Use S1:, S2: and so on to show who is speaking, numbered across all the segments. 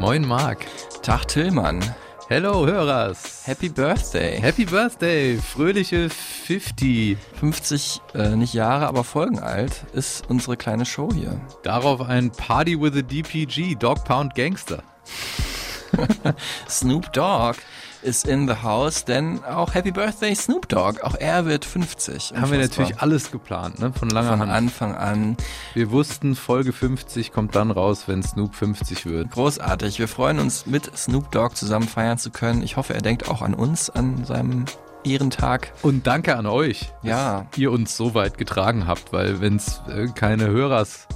S1: Moin Marc.
S2: Tag Tillmann.
S1: Hello Hörers.
S2: Happy Birthday.
S1: Happy Birthday. Fröhliche 50.
S2: 50, äh, nicht Jahre, aber Folgen alt ist unsere kleine Show hier.
S1: Darauf ein Party with a DPG, Dog Pound Gangster.
S2: Snoop Dogg ist in the house, denn auch Happy Birthday Snoop Dogg, auch er wird 50.
S1: Haben wir natürlich alles geplant, ne? Von langer
S2: von
S1: Hand.
S2: Anfang an.
S1: Wir wussten, Folge 50 kommt dann raus, wenn Snoop 50 wird.
S2: Großartig. Wir freuen uns, mit Snoop Dogg zusammen feiern zu können. Ich hoffe, er denkt auch an uns, an seinem Ehrentag.
S1: Und danke an euch,
S2: Ja.
S1: dass ihr uns so weit getragen habt, weil wenn es äh, keine Hörers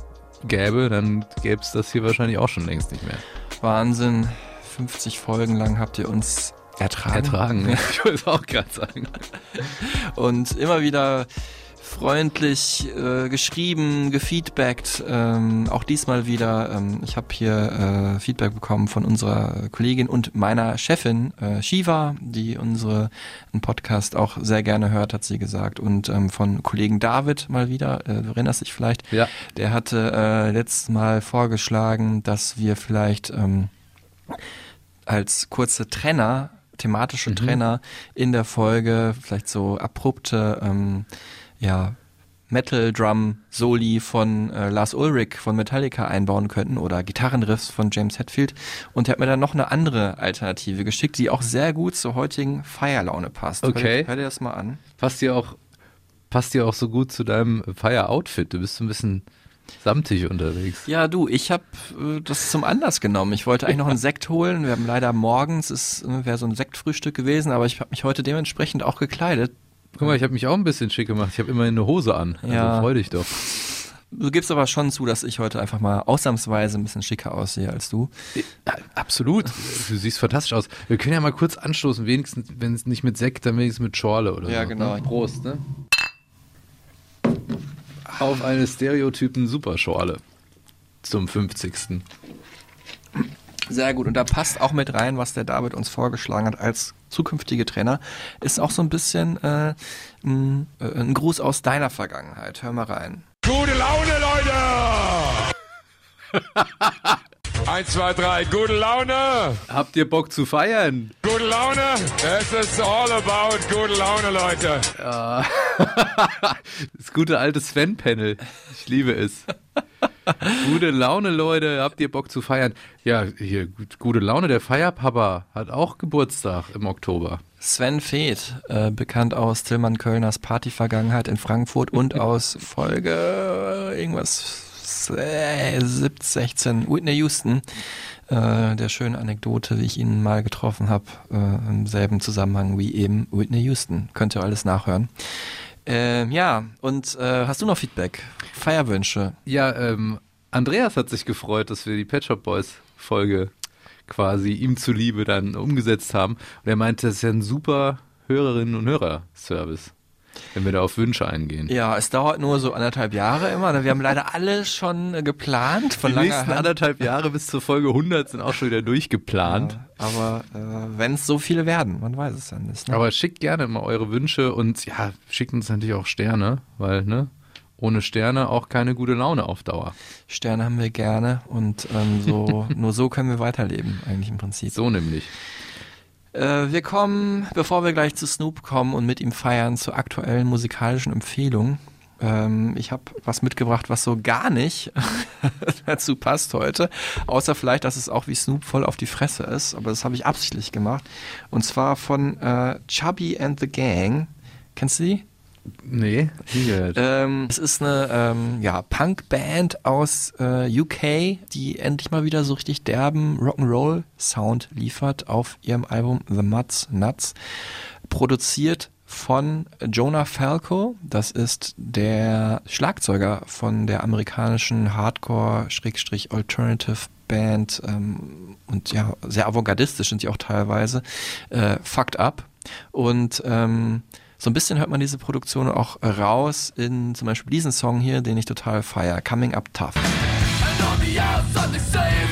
S1: gäbe, dann gäbe es das hier wahrscheinlich auch schon längst nicht mehr.
S2: Wahnsinn. 50 Folgen lang habt ihr uns ertragen.
S1: Ertragen, ich wollte es auch gerade sagen.
S2: und immer wieder freundlich äh, geschrieben, gefeedbackt. Ähm, auch diesmal wieder. Ähm, ich habe hier äh, Feedback bekommen von unserer Kollegin und meiner Chefin äh, Shiva, die unseren Podcast auch sehr gerne hört, hat sie gesagt. Und ähm, von Kollegen David mal wieder. Äh, du erinnerst dich vielleicht?
S1: Ja.
S2: Der hatte äh, letztes Mal vorgeschlagen, dass wir vielleicht ähm, als kurze Trenner, thematische
S1: Mhm.
S2: Trenner in der Folge vielleicht so abrupte ähm, ja, Metal-Drum-Soli von äh, Lars Ulrich von Metallica einbauen könnten oder Gitarrenriffs von James Hetfield. Und er hat mir dann noch eine andere Alternative geschickt, die auch sehr gut zur heutigen Feierlaune passt.
S1: Okay.
S2: Hör, hör dir das mal an.
S1: Passt dir auch, passt dir auch so gut zu deinem Feier-Outfit. Du bist so ein bisschen samtig unterwegs.
S2: Ja, du, ich habe äh, das zum Anlass genommen. Ich wollte eigentlich noch einen Sekt holen. Wir haben leider morgens, es äh, wäre so ein Sektfrühstück gewesen, aber ich habe mich heute dementsprechend auch gekleidet.
S1: Guck mal, ich habe mich auch ein bisschen schick gemacht. Ich habe immerhin eine Hose an. Also
S2: Ja.
S1: freu dich doch.
S2: Du gibst aber schon zu, dass ich heute einfach mal ausnahmsweise ein bisschen schicker aussehe als du.
S1: Ja, absolut. Du siehst fantastisch aus. Wir können ja mal kurz anstoßen, wenigstens, wenn es nicht mit Sekt, dann wenigstens mit Schorle oder
S2: Ja,
S1: so.
S2: genau.
S1: Ne? Prost, ne? Auf eine Stereotypen Superschorle. Zum 50.
S2: Sehr gut. Und da passt auch mit rein, was der David uns vorgeschlagen hat als zukünftige Trainer. Ist auch so ein bisschen äh, ein, äh, ein Gruß aus deiner Vergangenheit. Hör mal rein.
S3: Gute Laune, Leute! Eins, zwei, drei, gute Laune!
S1: Habt ihr Bock zu feiern?
S3: Gute Laune! Es ist all about gute Laune, Leute!
S1: Das gute alte Sven-Panel. Ich liebe es. Gute Laune, Leute. Habt ihr Bock zu feiern? Ja, hier, gut- gute Laune. Der Feierpapa hat auch Geburtstag im Oktober.
S2: Sven Feeth, äh, bekannt aus Tillmann Kölners Partyvergangenheit in Frankfurt und aus Folge äh, irgendwas 17, 16, Whitney Houston. Äh, der schönen Anekdote, wie ich ihn mal getroffen habe, äh, im selben Zusammenhang wie eben Whitney Houston. Könnt ihr alles nachhören. Ähm, ja, und äh, hast du noch Feedback? Feierwünsche?
S1: Ja, ähm, Andreas hat sich gefreut, dass wir die Pet Shop Boys Folge quasi ihm zuliebe dann umgesetzt haben. Und er meinte, das ist ja ein super Hörerinnen und Hörer-Service, wenn wir da auf Wünsche eingehen.
S2: Ja, es dauert nur so anderthalb Jahre immer. Wir haben leider alles schon äh, geplant von
S1: Die nächsten
S2: Hand.
S1: anderthalb Jahre bis zur Folge 100 sind auch schon wieder durchgeplant.
S2: Aber äh, wenn es so viele werden, man weiß es dann nicht. Ne?
S1: Aber schickt gerne mal eure Wünsche und ja, schickt uns natürlich auch Sterne, weil, ne, ohne Sterne auch keine gute Laune auf Dauer.
S2: Sterne haben wir gerne und ähm, so nur so können wir weiterleben, eigentlich im Prinzip.
S1: So nämlich.
S2: Äh, wir kommen, bevor wir gleich zu Snoop kommen und mit ihm feiern, zur aktuellen musikalischen Empfehlung. Ähm, ich habe was mitgebracht, was so gar nicht dazu passt heute. Außer vielleicht, dass es auch wie Snoop voll auf die Fresse ist. Aber das habe ich absichtlich gemacht. Und zwar von äh, Chubby and the Gang. Kennst du die?
S1: Nee, nie gehört.
S2: Ähm, es ist eine ähm, ja, Punk-Band aus äh, UK, die endlich mal wieder so richtig derben Rock'n'Roll-Sound liefert auf ihrem Album The Muds Nuts. Produziert von Jonah Falco, das ist der Schlagzeuger von der amerikanischen Hardcore-Alternative Band ähm, und ja, sehr avantgardistisch sind sie auch teilweise. Äh, fucked Up. Und ähm, so ein bisschen hört man diese Produktion auch raus in zum Beispiel diesen Song hier, den ich total feier, Coming Up Tough.
S1: Geil.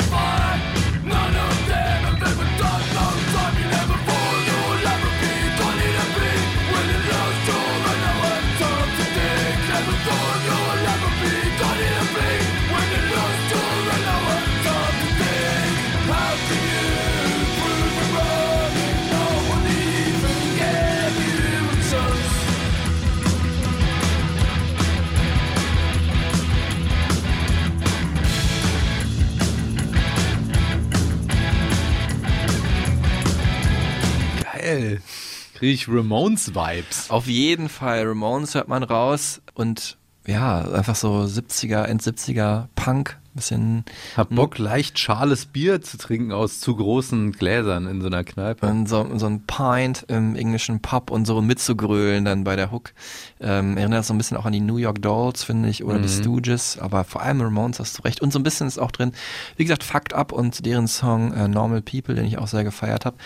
S1: Ich Ramones-Vibes.
S2: Auf jeden Fall, Ramones hört man raus und ja, einfach so 70er, End 70er Punk, bisschen
S1: Hab Bock, leicht schales Bier zu trinken aus zu großen Gläsern in so einer Kneipe.
S2: Und so, so ein Pint im englischen Pub und so mitzugrölen dann bei der Hook. Ähm, erinnert so ein bisschen auch an die New York Dolls, finde ich, oder die Stooges, aber vor allem Ramones hast du recht. Und so ein bisschen ist auch drin, wie gesagt, Fucked Up und deren Song äh, Normal People, den ich auch sehr gefeiert habe.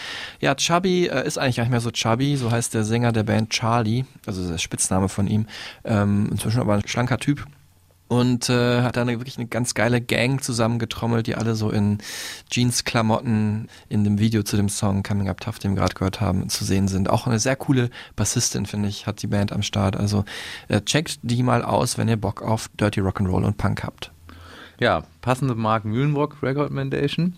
S2: Ja, Chubby äh, ist eigentlich gar nicht mehr so Chubby, so heißt der Sänger der Band Charlie, also der Spitzname von ihm. Ähm, inzwischen aber ein schlanker Typ und äh, hat da eine, wirklich eine ganz geile Gang zusammengetrommelt, die alle so in Jeans-Klamotten in dem Video zu dem Song Coming Up Tough, den wir gerade gehört haben, zu sehen sind. Auch eine sehr coole Bassistin, finde ich, hat die Band am Start. Also äh, checkt die mal aus, wenn ihr Bock auf Dirty Rock'n'Roll und Punk habt.
S1: Ja, passende Mark Mühlenbrock Recommendation.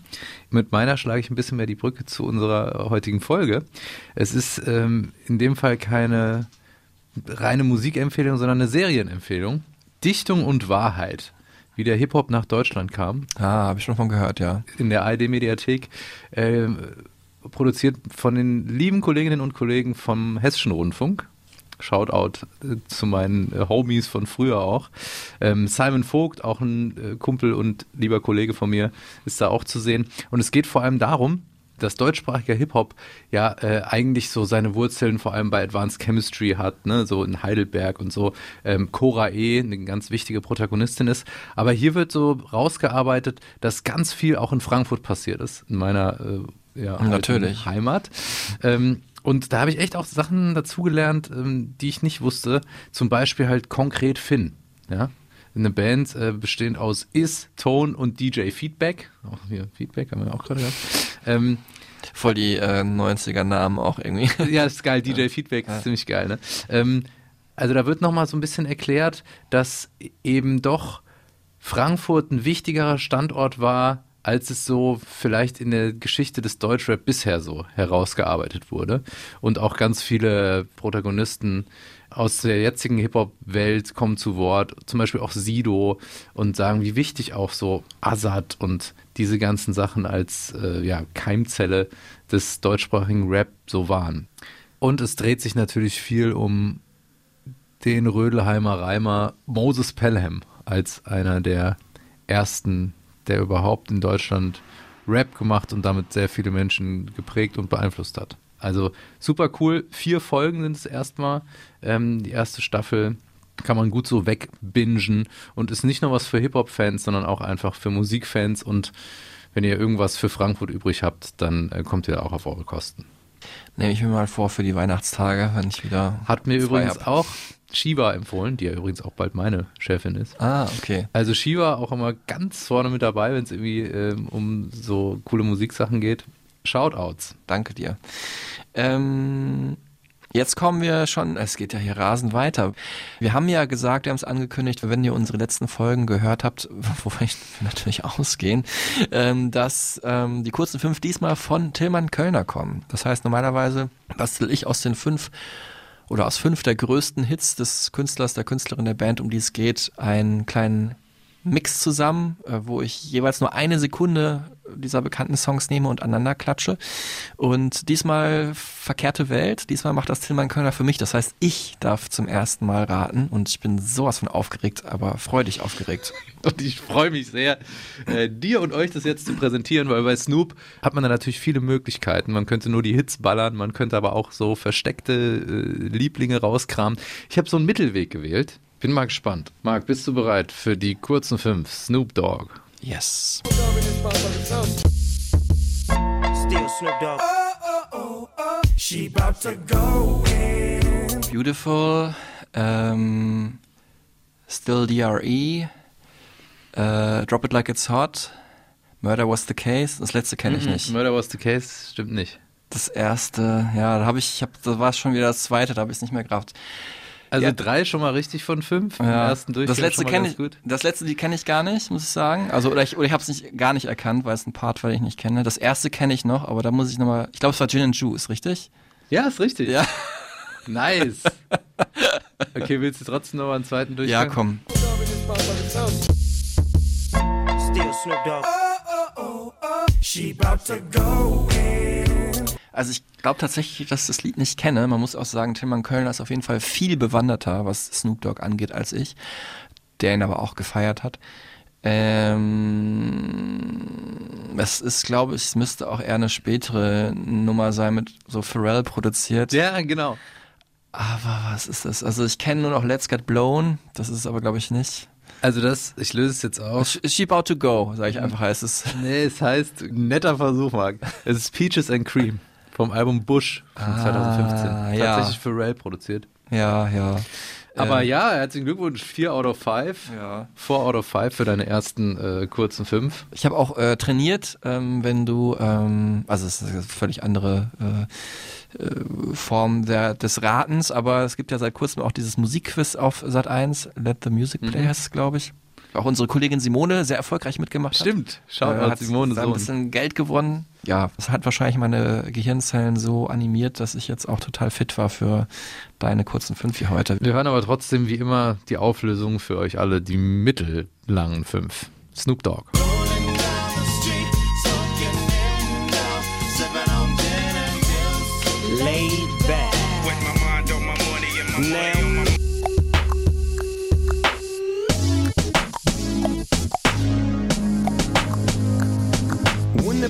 S1: Mit meiner schlage ich ein bisschen mehr die Brücke zu unserer heutigen Folge. Es ist ähm, in dem Fall keine reine Musikempfehlung, sondern eine Serienempfehlung. Dichtung und Wahrheit, wie der Hip-Hop nach Deutschland kam,
S2: Ah, habe ich schon von gehört, ja.
S1: in der ARD-Mediathek, äh, produziert von den lieben Kolleginnen und Kollegen vom Hessischen Rundfunk. Shoutout äh, zu meinen äh, Homies von früher auch. Ähm, Simon Vogt, auch ein äh, Kumpel und lieber Kollege von mir, ist da auch zu sehen. Und es geht vor allem darum, dass deutschsprachiger Hip-Hop ja äh, eigentlich so seine Wurzeln vor allem bei Advanced Chemistry hat, ne, so in Heidelberg und so. Ähm, Cora E, eine ganz wichtige Protagonistin ist. Aber hier wird so rausgearbeitet, dass ganz viel auch in Frankfurt passiert ist, in meiner äh, ja,
S2: Natürlich.
S1: Heimat. Ähm, und da habe ich echt auch Sachen dazugelernt, ähm, die ich nicht wusste. Zum Beispiel halt konkret Finn. Ja? Eine Band äh, bestehend aus Is, Tone und DJ Feedback. Auch hier Feedback haben wir auch gerade gehabt. Ähm,
S2: Voll die äh, 90er-Namen auch irgendwie.
S1: ja, ist geil. DJ Feedback ist ziemlich geil. Ne? Ähm, also da wird nochmal so ein bisschen erklärt, dass eben doch Frankfurt ein wichtigerer Standort war, als es so vielleicht in der Geschichte des Deutschrap bisher so herausgearbeitet wurde. Und auch ganz viele Protagonisten aus der jetzigen Hip-Hop-Welt kommen zu Wort, zum Beispiel auch Sido und sagen, wie wichtig auch so Azad und diese ganzen Sachen als äh, ja, Keimzelle des deutschsprachigen Rap so waren. Und es dreht sich natürlich viel um den Rödelheimer Reimer Moses Pelham als einer der ersten, der überhaupt in Deutschland Rap gemacht und damit sehr viele Menschen geprägt und beeinflusst hat. Also super cool. Vier Folgen sind es erstmal. Ähm, die erste Staffel kann man gut so wegbingen und ist nicht nur was für Hip-Hop-Fans, sondern auch einfach für Musikfans. Und wenn ihr irgendwas für Frankfurt übrig habt, dann äh, kommt ihr auch auf eure Kosten.
S2: Nehme ich mir mal vor für die Weihnachtstage, wenn ich wieder.
S1: Hat mir übrigens
S2: hab.
S1: auch Shiva empfohlen, die ja übrigens auch bald meine Chefin ist.
S2: Ah, okay.
S1: Also Shiva auch immer ganz vorne mit dabei, wenn es irgendwie ähm, um so coole Musiksachen geht. Shoutouts.
S2: Danke dir. Ähm, jetzt kommen wir schon, es geht ja hier rasend weiter. Wir haben ja gesagt, wir haben es angekündigt, wenn ihr unsere letzten Folgen gehört habt, wovon ich natürlich ausgehen, ähm, dass ähm, die kurzen fünf diesmal von Tillmann Kölner kommen. Das heißt, normalerweise bastel ich aus den fünf oder aus fünf der größten Hits des Künstlers, der Künstlerin der Band, um die es geht, einen kleinen Mix zusammen, äh, wo ich jeweils nur eine Sekunde dieser bekannten Songs nehme und aneinander klatsche. Und diesmal verkehrte Welt, diesmal macht das Tillmann Kölner für mich. Das heißt, ich darf zum ersten Mal raten und ich bin sowas von aufgeregt, aber freudig aufgeregt.
S1: Und ich freue mich sehr, äh, dir und euch das jetzt zu präsentieren, weil bei Snoop hat man da natürlich viele Möglichkeiten. Man könnte nur die Hits ballern, man könnte aber auch so versteckte äh, Lieblinge rauskramen. Ich habe so einen Mittelweg gewählt. Bin mal gespannt. Marc, bist du bereit für die kurzen fünf? Snoop Dogg.
S2: Yes. Beautiful. Ähm, Still DRE. Äh, Drop It Like It's Hot. Murder Was the Case. Das letzte kenne ich nicht.
S1: Murder was the case, stimmt nicht.
S2: Das erste, ja, da habe ich, ich hab, das war schon wieder das zweite, da habe ich es nicht mehr gerafft.
S1: Also
S2: Ja.
S1: drei schon mal richtig von fünf. Im ersten Durchgang
S2: das letzte kenne ich,
S1: gut.
S2: das letzte die kenne ich gar nicht, muss ich sagen. Also oder ich oder ich habe es nicht gar nicht erkannt, weil es ein Part war, den ich nicht kenne. Das erste kenne ich noch, aber da muss ich noch mal. Ich glaube, es war Gin and Juice, richtig?
S1: Ja, ist richtig.
S2: Ja.
S1: Nice. Okay, willst du trotzdem noch mal einen zweiten Durchgang?
S2: Ja, komm.
S4: Still Snoop Dogg.
S2: Also ich glaube tatsächlich, dass ich das Lied nicht kenne. Man muss auch sagen, Tilman Kölner ist auf jeden Fall viel bewanderter, was Snoop Dogg angeht, als ich, der ihn aber auch gefeiert hat. Ähm, es ist, glaube ich, es müsste auch eher eine spätere Nummer sein, mit so Pharrell produziert.
S1: Ja, genau.
S2: Aber was ist das? Also ich kenne nur noch Let's Get Blown, das ist es aber, glaube ich, nicht.
S1: Also das, ich löse es jetzt auf.
S2: Sh- She About to Go, sage ich einfach, heißt es.
S1: Nee, es heißt, netter Versuch, Marc. Es ist Peaches and Cream vom Album Bush von
S2: Ah,
S1: 2015.
S2: ja.
S1: Tatsächlich für Pharrell produziert.
S2: Ja, ja.
S1: Aber
S2: Ähm,
S1: ja, herzlichen Glückwunsch. 4 out of 5.
S2: Ja.
S1: 4 out of 5 für deine ersten äh, kurzen 5.
S2: Ich habe auch äh, trainiert, ähm, wenn du, ähm, also es ist eine völlig andere äh, äh, Form der, des Ratens, aber es gibt ja seit kurzem auch dieses Musikquiz auf Sat 1, Let the Music Play es, glaube ich. Auch unsere Kollegin Simone sehr erfolgreich mitgemacht hat.
S1: Stimmt.
S2: Äh,
S1: mal,
S2: hat
S1: Simone
S2: da ein bisschen Geld gewonnen. Ja, das hat wahrscheinlich meine Gehirnzellen so animiert, dass ich jetzt auch total fit war für deine kurzen fünf wie heute.
S1: Wir hören aber trotzdem wie immer die Auflösung für euch alle, die mittellangen 5. Snoop Dogg.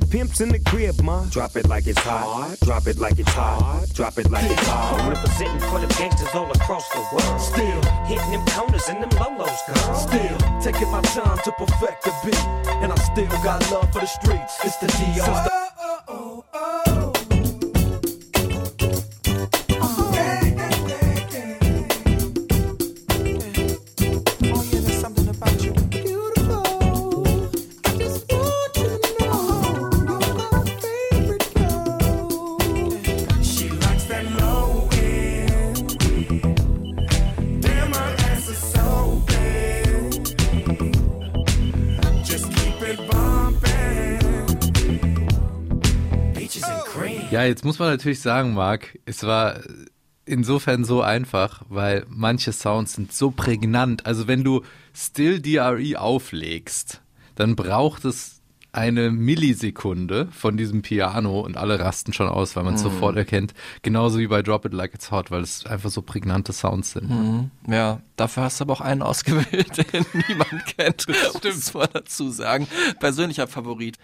S4: Pimp's in the crib, ma, drop it like it's hot. Drop it like it's hot. Drop it like it's hot. Representing for the gangsters all across the world. Still hitting them corners and them lolos, girl.
S5: Still taking my time to perfect the beat, and I still got love for the streets. It's the DR.
S4: She
S1: jetzt muss man natürlich sagen, Marc, es war insofern so einfach, weil manche Sounds sind so prägnant. Also wenn du Still DRE auflegst, dann braucht es eine Millisekunde von diesem Piano und alle rasten schon aus, weil man es sofort erkennt. Genauso wie bei Drop It Like It's Hot, weil es einfach so prägnante Sounds sind.
S2: Ja, dafür hast du aber auch einen ausgewählt, den niemand kennt. Das muss man dazu sagen. Persönlicher Favorit.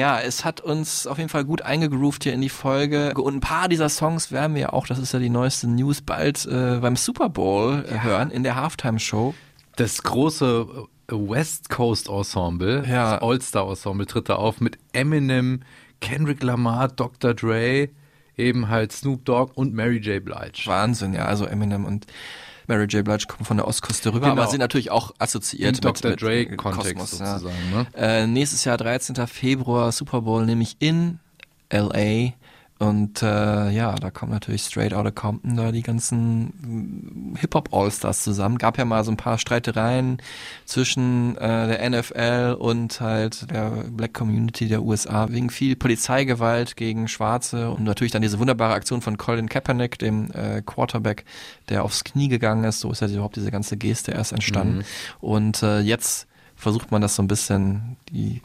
S2: Ja, es hat uns auf jeden Fall gut eingegroovt hier in die Folge. Und ein paar dieser Songs werden wir auch, das ist ja die neueste News, bald äh, beim Super Bowl äh, hören, in der Halftime-Show.
S1: Das große West Coast Ensemble,
S2: Ja.
S1: das All-Star Ensemble tritt da auf mit Eminem, Kendrick Lamar, Dr. Dre, eben halt Snoop Dogg und Mary J. Blige.
S2: Wahnsinn, ja. Also Eminem und Mary J. Blige kommen von der Ostküste rüber,
S1: Genau.
S2: aber sind natürlich auch assoziiert
S1: Im
S2: mit,
S1: Dr. Dre-Kontext sozusagen. Ne?
S2: Äh, nächstes Jahr, 13. Februar, Super Bowl, nämlich in LA. Und äh, ja, da kommen natürlich Straight Outta Compton da die ganzen mm, Hip-Hop-Allstars zusammen. Gab ja mal so ein paar Streitereien zwischen äh, der NFL und halt der Black Community der USA wegen viel Polizeigewalt gegen Schwarze und natürlich dann diese wunderbare Aktion von Colin Kaepernick, dem äh, Quarterback, der aufs Knie gegangen ist. So ist ja überhaupt diese ganze Geste erst entstanden. Und äh, jetzt versucht man das so ein bisschen, die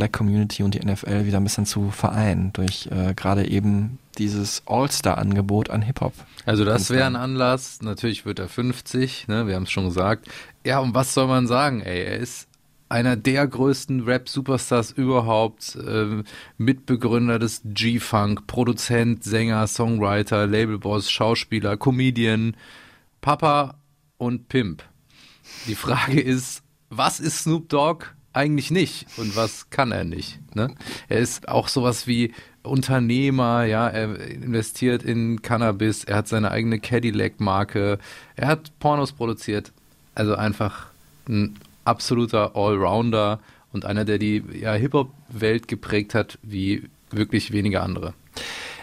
S2: Black Community und die NFL wieder ein bisschen zu vereinen durch äh, gerade eben dieses All-Star-Angebot an Hip-Hop.
S1: Also das wäre ein. Anlass. Natürlich wird er 50, ne? wir haben es schon gesagt. Ja, und was soll man sagen, ey? Er ist einer der größten Rap-Superstars überhaupt, ähm, Mitbegründer des G-Funk, Produzent, Sänger, Songwriter, Labelboss, Schauspieler, Comedian, Papa und Pimp. Die Frage ist, was ist Snoop Dogg eigentlich nicht und was kann er nicht. Ne? Er ist auch sowas wie Unternehmer, ja, er investiert in Cannabis, er hat seine eigene Cadillac-Marke, er hat Pornos produziert. Also einfach ein absoluter Allrounder und einer, der die ja, Hip-Hop-Welt geprägt hat, wie wirklich wenige andere.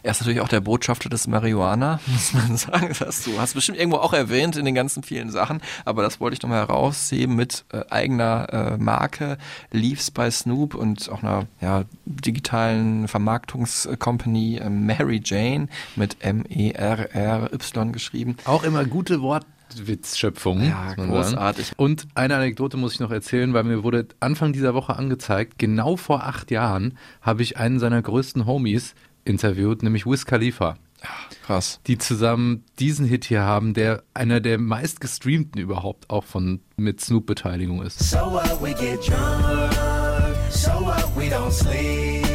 S2: Er ist natürlich auch der Botschafter des Marihuana, muss man sagen. Das hast du hast bestimmt irgendwo auch erwähnt in den ganzen vielen Sachen, aber das wollte ich nochmal herausheben mit äh, eigener äh, Marke, Leaves by Snoop und auch einer ja, digitalen Vermarktungscompany äh, Mary Jane mit M-E-R-R-Y geschrieben.
S1: Auch immer gute Wortwitzschöpfungen.
S2: Ja, großartig.
S1: Und eine Anekdote muss ich noch erzählen, weil mir wurde Anfang dieser Woche angezeigt, genau vor acht Jahren habe ich einen seiner größten Homies interviewt, nämlich Wiz Khalifa.
S2: Krass.
S1: Die zusammen diesen Hit hier haben, der einer der meistgestreamten überhaupt auch von mit Snoop-Beteiligung ist.
S5: So what we get drunk, so what we don't sleep.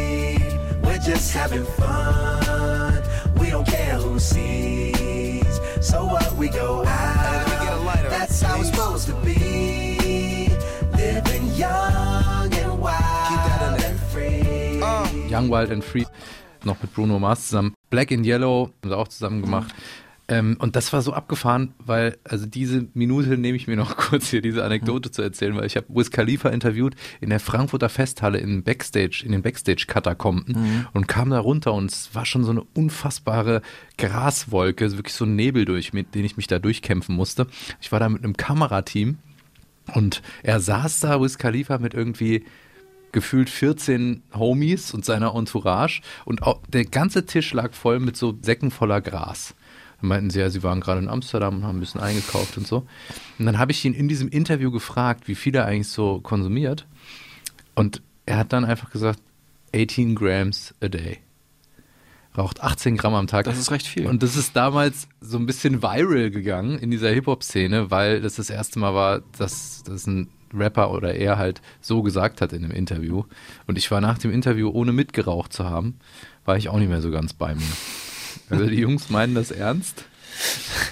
S5: We're just having fun. We don't care who sees. So what we go out. That's how it's supposed to be. Living young and wild and free.
S1: Young, Wild and Free, noch mit Bruno Mars zusammen. Black in Yellow haben sie auch zusammen gemacht. Ähm, und das war so abgefahren, weil, also diese Minute nehme ich mir noch kurz hier, diese Anekdote zu erzählen, weil ich habe Wiz Khalifa interviewt in der Frankfurter Festhalle in Backstage, in den Backstage-Katakomben und kam da runter und es war schon so eine unfassbare Graswolke, so wirklich so ein Nebel durch, mit dem ich mich da durchkämpfen musste. Ich war da mit einem Kamerateam und er saß da, Wiz Khalifa, mit irgendwie gefühlt 14 Homies und seiner Entourage und auch, der ganze Tisch lag voll mit so Säcken voller Gras. Dann meinten sie ja, sie waren gerade in Amsterdam und haben ein bisschen eingekauft und so. Und dann habe ich ihn in diesem Interview gefragt, wie viel er eigentlich so konsumiert. Und er hat dann einfach gesagt, 18 Grams a day. Raucht 18 Gramm am Tag.
S2: Das ist recht viel.
S1: Und das ist damals so ein bisschen viral gegangen in dieser Hip-Hop-Szene, weil das das erste Mal war, dass das ein Rapper oder er halt so gesagt hat in einem Interview. Und ich war nach dem Interview, ohne mitgeraucht zu haben, war ich auch nicht mehr so ganz bei mir. Also die Jungs meinen das ernst.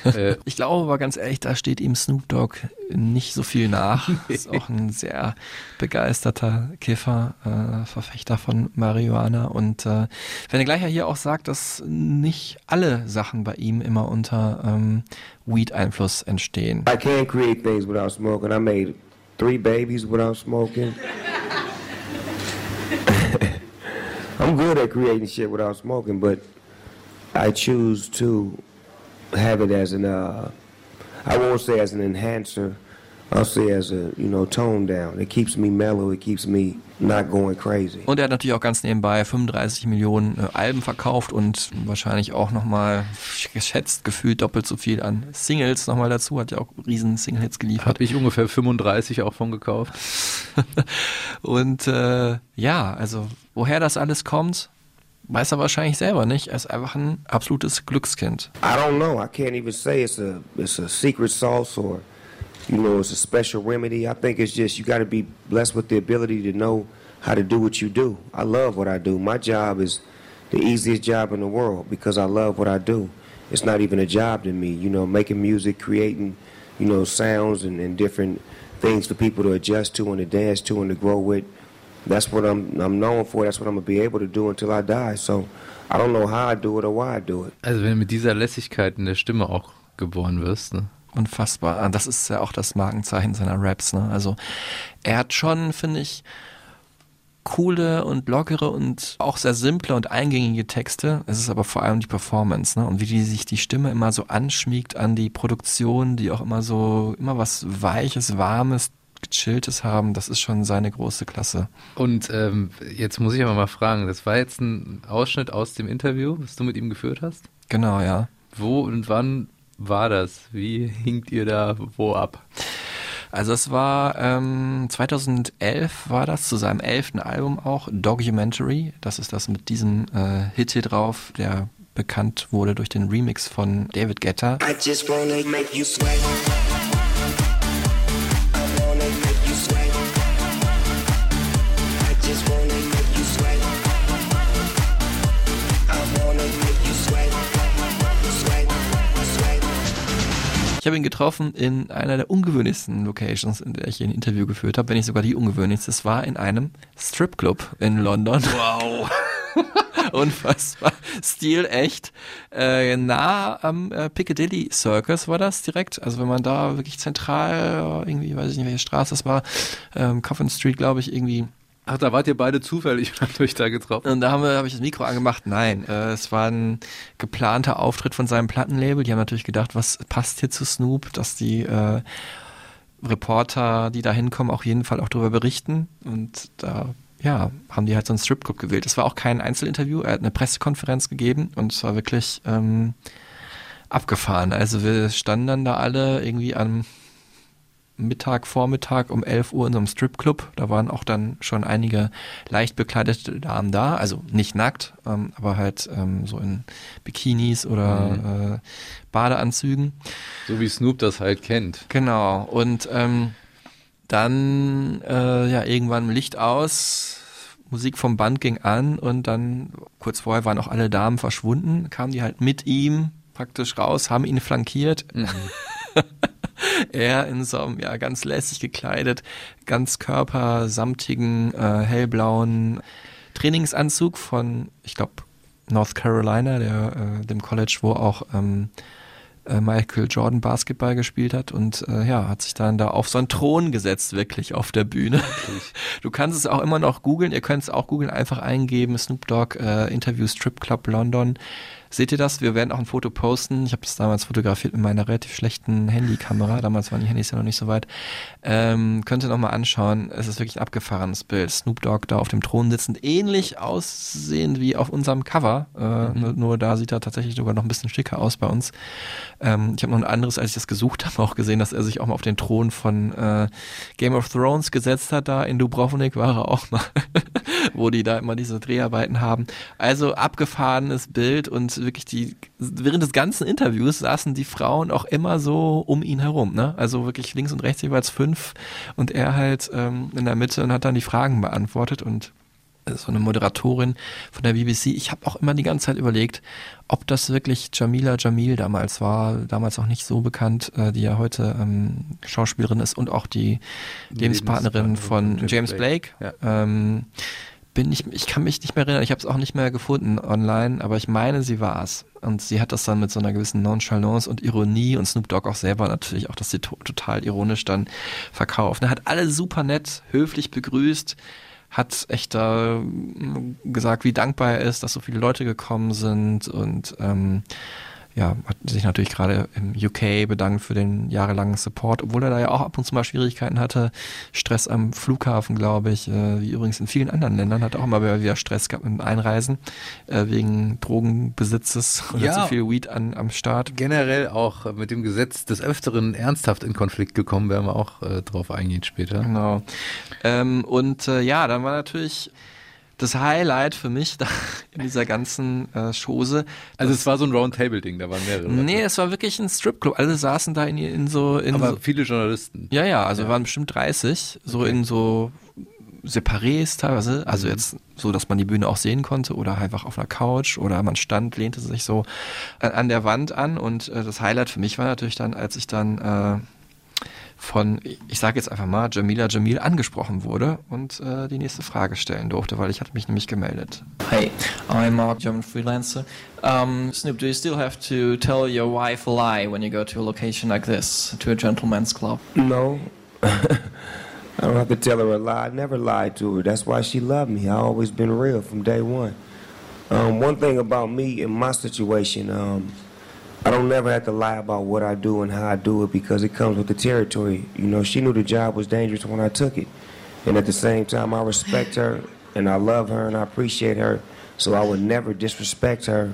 S1: Äh,
S2: Ich glaube aber ganz ehrlich, da steht ihm Snoop Dogg nicht so viel nach. Ist auch ein sehr begeisterter Kiffer, äh, Verfechter von Marihuana. Und äh, wenn er gleich ja hier auch sagt, dass nicht alle Sachen bei ihm immer unter ähm, Weed-Einfluss entstehen.
S6: I can't create things without smoking. I made three babies without smoking. I'm good at creating shit without smoking, but I choose to have it as an, uh, I won't say as an enhancer. I'll say as a, you know, tone down. It keeps me mellow. It keeps me not going crazy.
S2: Und er hat natürlich auch ganz nebenbei 35 Millionen äh, Alben verkauft und wahrscheinlich auch nochmal geschätzt gefühlt doppelt so viel an Singles nochmal dazu. Hat ja auch riesen Single-Hits geliefert.
S1: Habe ich ungefähr 35 auch von gekauft.
S2: Und äh, ja, also woher das alles kommt, weiß er wahrscheinlich selber nicht. Er ist einfach ein absolutes Glückskind.
S6: I don't know. I can't even say it's a it's a secret sauce or you know it's a special remedy. I think it's just you got to be blessed with the ability to know how to do what you do. I love what I do. My job is the easiest job in the world because I love what I do. It's not even a job to me, you know, making music, creating, you know, sounds and, and different things for people to adjust to and to dance to and to grow with. That's what I'm I'm known for. That's what I'm gonna be able to do until I die. So I don't know how I do it or why I do it.
S1: Also wenn mit dieser Lässigkeit in der Stimme auch geboren wirst, ne?
S2: Unfassbar. Das ist ja auch das Markenzeichen seiner Raps. Ne? Also er hat schon, finde ich, coole und lockere und auch sehr simple und eingängige Texte. Es ist aber vor allem die Performance, ne? Und wie die sich die Stimme immer so anschmiegt an die Produktion, die auch immer so, immer was Weiches, Warmes, Gechilltes haben, das ist schon seine große Klasse.
S1: Und ähm, jetzt muss ich aber mal fragen, das war jetzt ein Ausschnitt aus dem Interview, was du mit ihm geführt hast?
S2: Genau, ja.
S1: Wo und wann war das? Wie hinkt ihr da wo ab?
S2: Also es war ähm, 2011 war das zu seinem elften Album auch Documentary. Das ist das mit diesem äh, Hit hier drauf, der bekannt wurde durch den Remix von David Guetta.
S5: I just wanna make you sweat.
S2: Ich habe ihn getroffen in einer der ungewöhnlichsten Locations, in der ich ein Interview geführt habe, wenn nicht sogar die ungewöhnlichste. Es war in einem Stripclub in London.
S1: Wow.
S2: Unfassbar. Stilecht. Äh, nah am äh, Piccadilly Circus war das direkt. Also wenn man da wirklich zentral, äh, irgendwie, weiß ich nicht, welche Straße das war, ähm, Coffin Street, glaube ich, irgendwie
S1: Ach, da wart ihr beide zufällig und habt euch da getroffen.
S2: und da habe ich das Mikro angemacht. Nein, äh, es war ein geplanter Auftritt von seinem Plattenlabel. Die haben natürlich gedacht, was passt hier zu Snoop, dass die äh, Reporter, die da hinkommen, auf jeden Fall auch darüber berichten. Und da, ja, haben die halt so einen Stripclub gewählt. Es war auch kein Einzelinterview, er hat eine Pressekonferenz gegeben und es war wirklich ähm, abgefahren. Also wir standen dann da alle irgendwie am Mittag, Vormittag um 11 Uhr in so einem Stripclub. Da waren auch dann schon einige leicht bekleidete Damen da, also nicht nackt, ähm, aber halt ähm, so in Bikinis oder äh, Badeanzügen.
S1: So wie Snoop das halt kennt.
S2: Genau. Und ähm, dann äh, ja irgendwann Licht aus, Musik vom Band ging an und dann kurz vorher waren auch alle Damen verschwunden, kamen die halt mit ihm praktisch raus, haben ihn flankiert. er in so einem ja ganz lässig gekleidet, ganz körpersamtigen, äh, hellblauen Trainingsanzug von, ich glaube, North Carolina, der, äh, dem College, wo auch ähm, äh, Michael Jordan Basketball gespielt hat und äh, ja, hat sich dann da auf so einen Thron gesetzt, wirklich auf der Bühne. Du kannst es auch immer noch googeln, ihr könnt es auch googeln, einfach eingeben, Snoop Dogg äh, Interview Strip Club London. Seht ihr das? Wir werden auch ein Foto posten. Ich habe das damals fotografiert mit meiner relativ schlechten Handykamera. Damals waren die Handys ja noch nicht so weit. Ähm, könnt ihr noch mal anschauen. Es ist wirklich ein abgefahrenes Bild. Snoop Dogg da auf dem Thron sitzend. Ähnlich aussehend wie auf unserem Cover. Äh, nur, nur da sieht er tatsächlich sogar noch ein bisschen schicker aus bei uns. Ähm, ich habe noch ein anderes, als ich das gesucht habe, auch gesehen, dass er sich auch mal auf den Thron von äh, Game of Thrones gesetzt hat. Da in Dubrovnik war er auch mal, wo die da immer diese Dreharbeiten haben. Also abgefahrenes Bild und wirklich die, während des ganzen Interviews saßen die Frauen auch immer so um ihn herum. Ne? Also wirklich links und rechts jeweils fünf und er halt ähm, in der Mitte und hat dann die Fragen beantwortet und so eine Moderatorin von der BBC. Ich habe auch immer die ganze Zeit überlegt, ob das wirklich Jamila Jamil damals war, damals auch nicht so bekannt, äh, die ja heute ähm, Schauspielerin ist und auch die Lebenspartnerin von James Blake.
S1: Ja.
S2: Ähm, bin ich, ich kann mich nicht mehr erinnern, ich habe es auch nicht mehr gefunden online, aber ich meine, sie war es. Und sie hat das dann mit so einer gewissen Nonchalance und Ironie und Snoop Dogg auch selber natürlich auch das sie to total ironisch dann verkauft. Er hat alle super nett, höflich begrüßt, hat echt da mm, gesagt, wie dankbar er ist, dass so viele Leute gekommen sind und ähm, ja, hat sich natürlich gerade im UK bedankt für den jahrelangen Support, obwohl er da ja auch ab und zu mal Schwierigkeiten hatte. Stress am Flughafen, glaube ich, äh, wie übrigens in vielen anderen Ländern, hat auch immer wieder Stress gehabt mit dem Einreisen, äh, wegen Drogenbesitzes oder
S1: Ja.
S2: zu viel Weed an, am Start.
S1: Generell auch mit dem Gesetz des Öfteren ernsthaft in Konflikt gekommen, werden wir auch äh, drauf eingehen später.
S2: Genau. Ähm, und äh, ja, dann war natürlich das Highlight für mich da in dieser ganzen äh, Chose.
S1: Also es war so ein Roundtable-Ding, da waren mehrere. Leute.
S2: Nee, es war wirklich ein Stripclub. Alle saßen da in, in so in
S1: aber
S2: so,
S1: viele Journalisten.
S2: Ja, ja, also
S1: Ja.
S2: waren bestimmt 30, so in so Separés teilweise, also jetzt so, dass man die Bühne auch sehen konnte oder einfach auf einer Couch oder man stand, lehnte sich so an, an der Wand an und äh, das Highlight für mich war natürlich dann, als ich dann äh, von, ich sage jetzt einfach mal, Jamila Jamil angesprochen wurde und äh, die nächste Frage stellen durfte, weil ich hatte mich nämlich gemeldet.
S7: Hey, I'm Mark, German freelancer. Um, Snoop, do you still have to tell your wife a lie when you go to a location like this, to a gentleman's club?
S6: No. I don't have to tell her a lie. I never lied to her. That's why she loved me. I always been real from day one. Um, one thing about me in my situation, um, I don't never have to lie about what I do and how I do it because it comes with the territory. You know, she knew the job was dangerous when I took it. And at the same time, I respect her and I love her and I appreciate her. So I would never disrespect her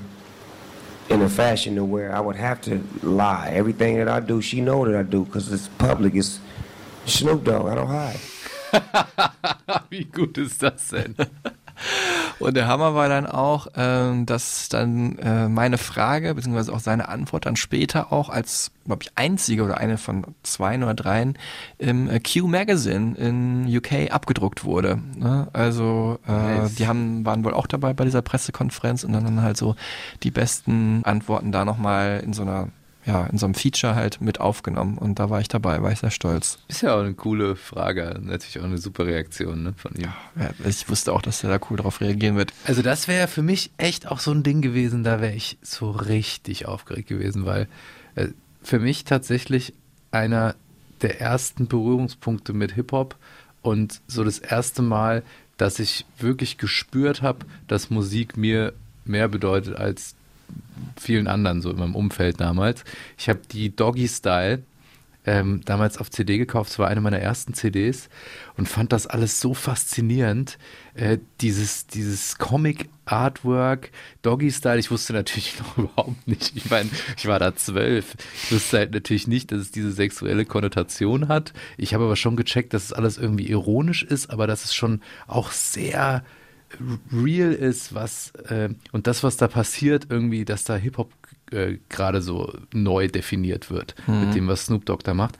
S6: in a fashion to where I would have to lie. Everything that I do, she know that I do because it's public. It's Snoop Dogg. I don't hide.
S1: Wie gut ist das denn?
S2: Und der Hammer war dann auch, ähm, dass dann äh, meine Frage, beziehungsweise auch seine Antwort dann später auch als, glaube ich, einzige oder eine von zwei oder dreien im äh, Q Magazine in UK abgedruckt wurde. Ne? Also äh,
S1: Nice.
S2: die haben, waren wohl auch dabei bei dieser Pressekonferenz und dann, dann halt so die besten Antworten da nochmal in so einer ja, in so einem Feature halt mit aufgenommen und da war ich dabei, war ich sehr stolz.
S1: Ist ja auch eine coole Frage, natürlich auch eine super Reaktion ne, von ihm.
S2: Ja, ich wusste auch, dass der da cool darauf reagieren wird.
S1: Also das wäre für mich echt auch so ein Ding gewesen, da wäre ich so richtig aufgeregt gewesen, weil äh, für mich tatsächlich einer der ersten Berührungspunkte mit Hip-Hop und so das erste Mal, dass ich wirklich gespürt habe, dass Musik mir mehr bedeutet als vielen anderen so in meinem Umfeld damals. Ich habe die Doggy Style ähm, damals auf CD gekauft. Es war eine meiner ersten CDs und fand das alles so faszinierend. Äh, dieses, dieses Comic-Artwork, Doggy-Style, ich wusste natürlich noch überhaupt nicht. Ich meine, ich war da zwölf. Ich wusste halt natürlich nicht, dass es diese sexuelle Konnotation hat. Ich habe aber schon gecheckt, dass es alles irgendwie ironisch ist, aber dass es schon auch sehr real ist, was äh, und das, was da passiert, irgendwie, dass da Hip-Hop äh, gerade so neu definiert wird
S2: Mhm.
S1: mit dem, was Snoop Dogg da macht.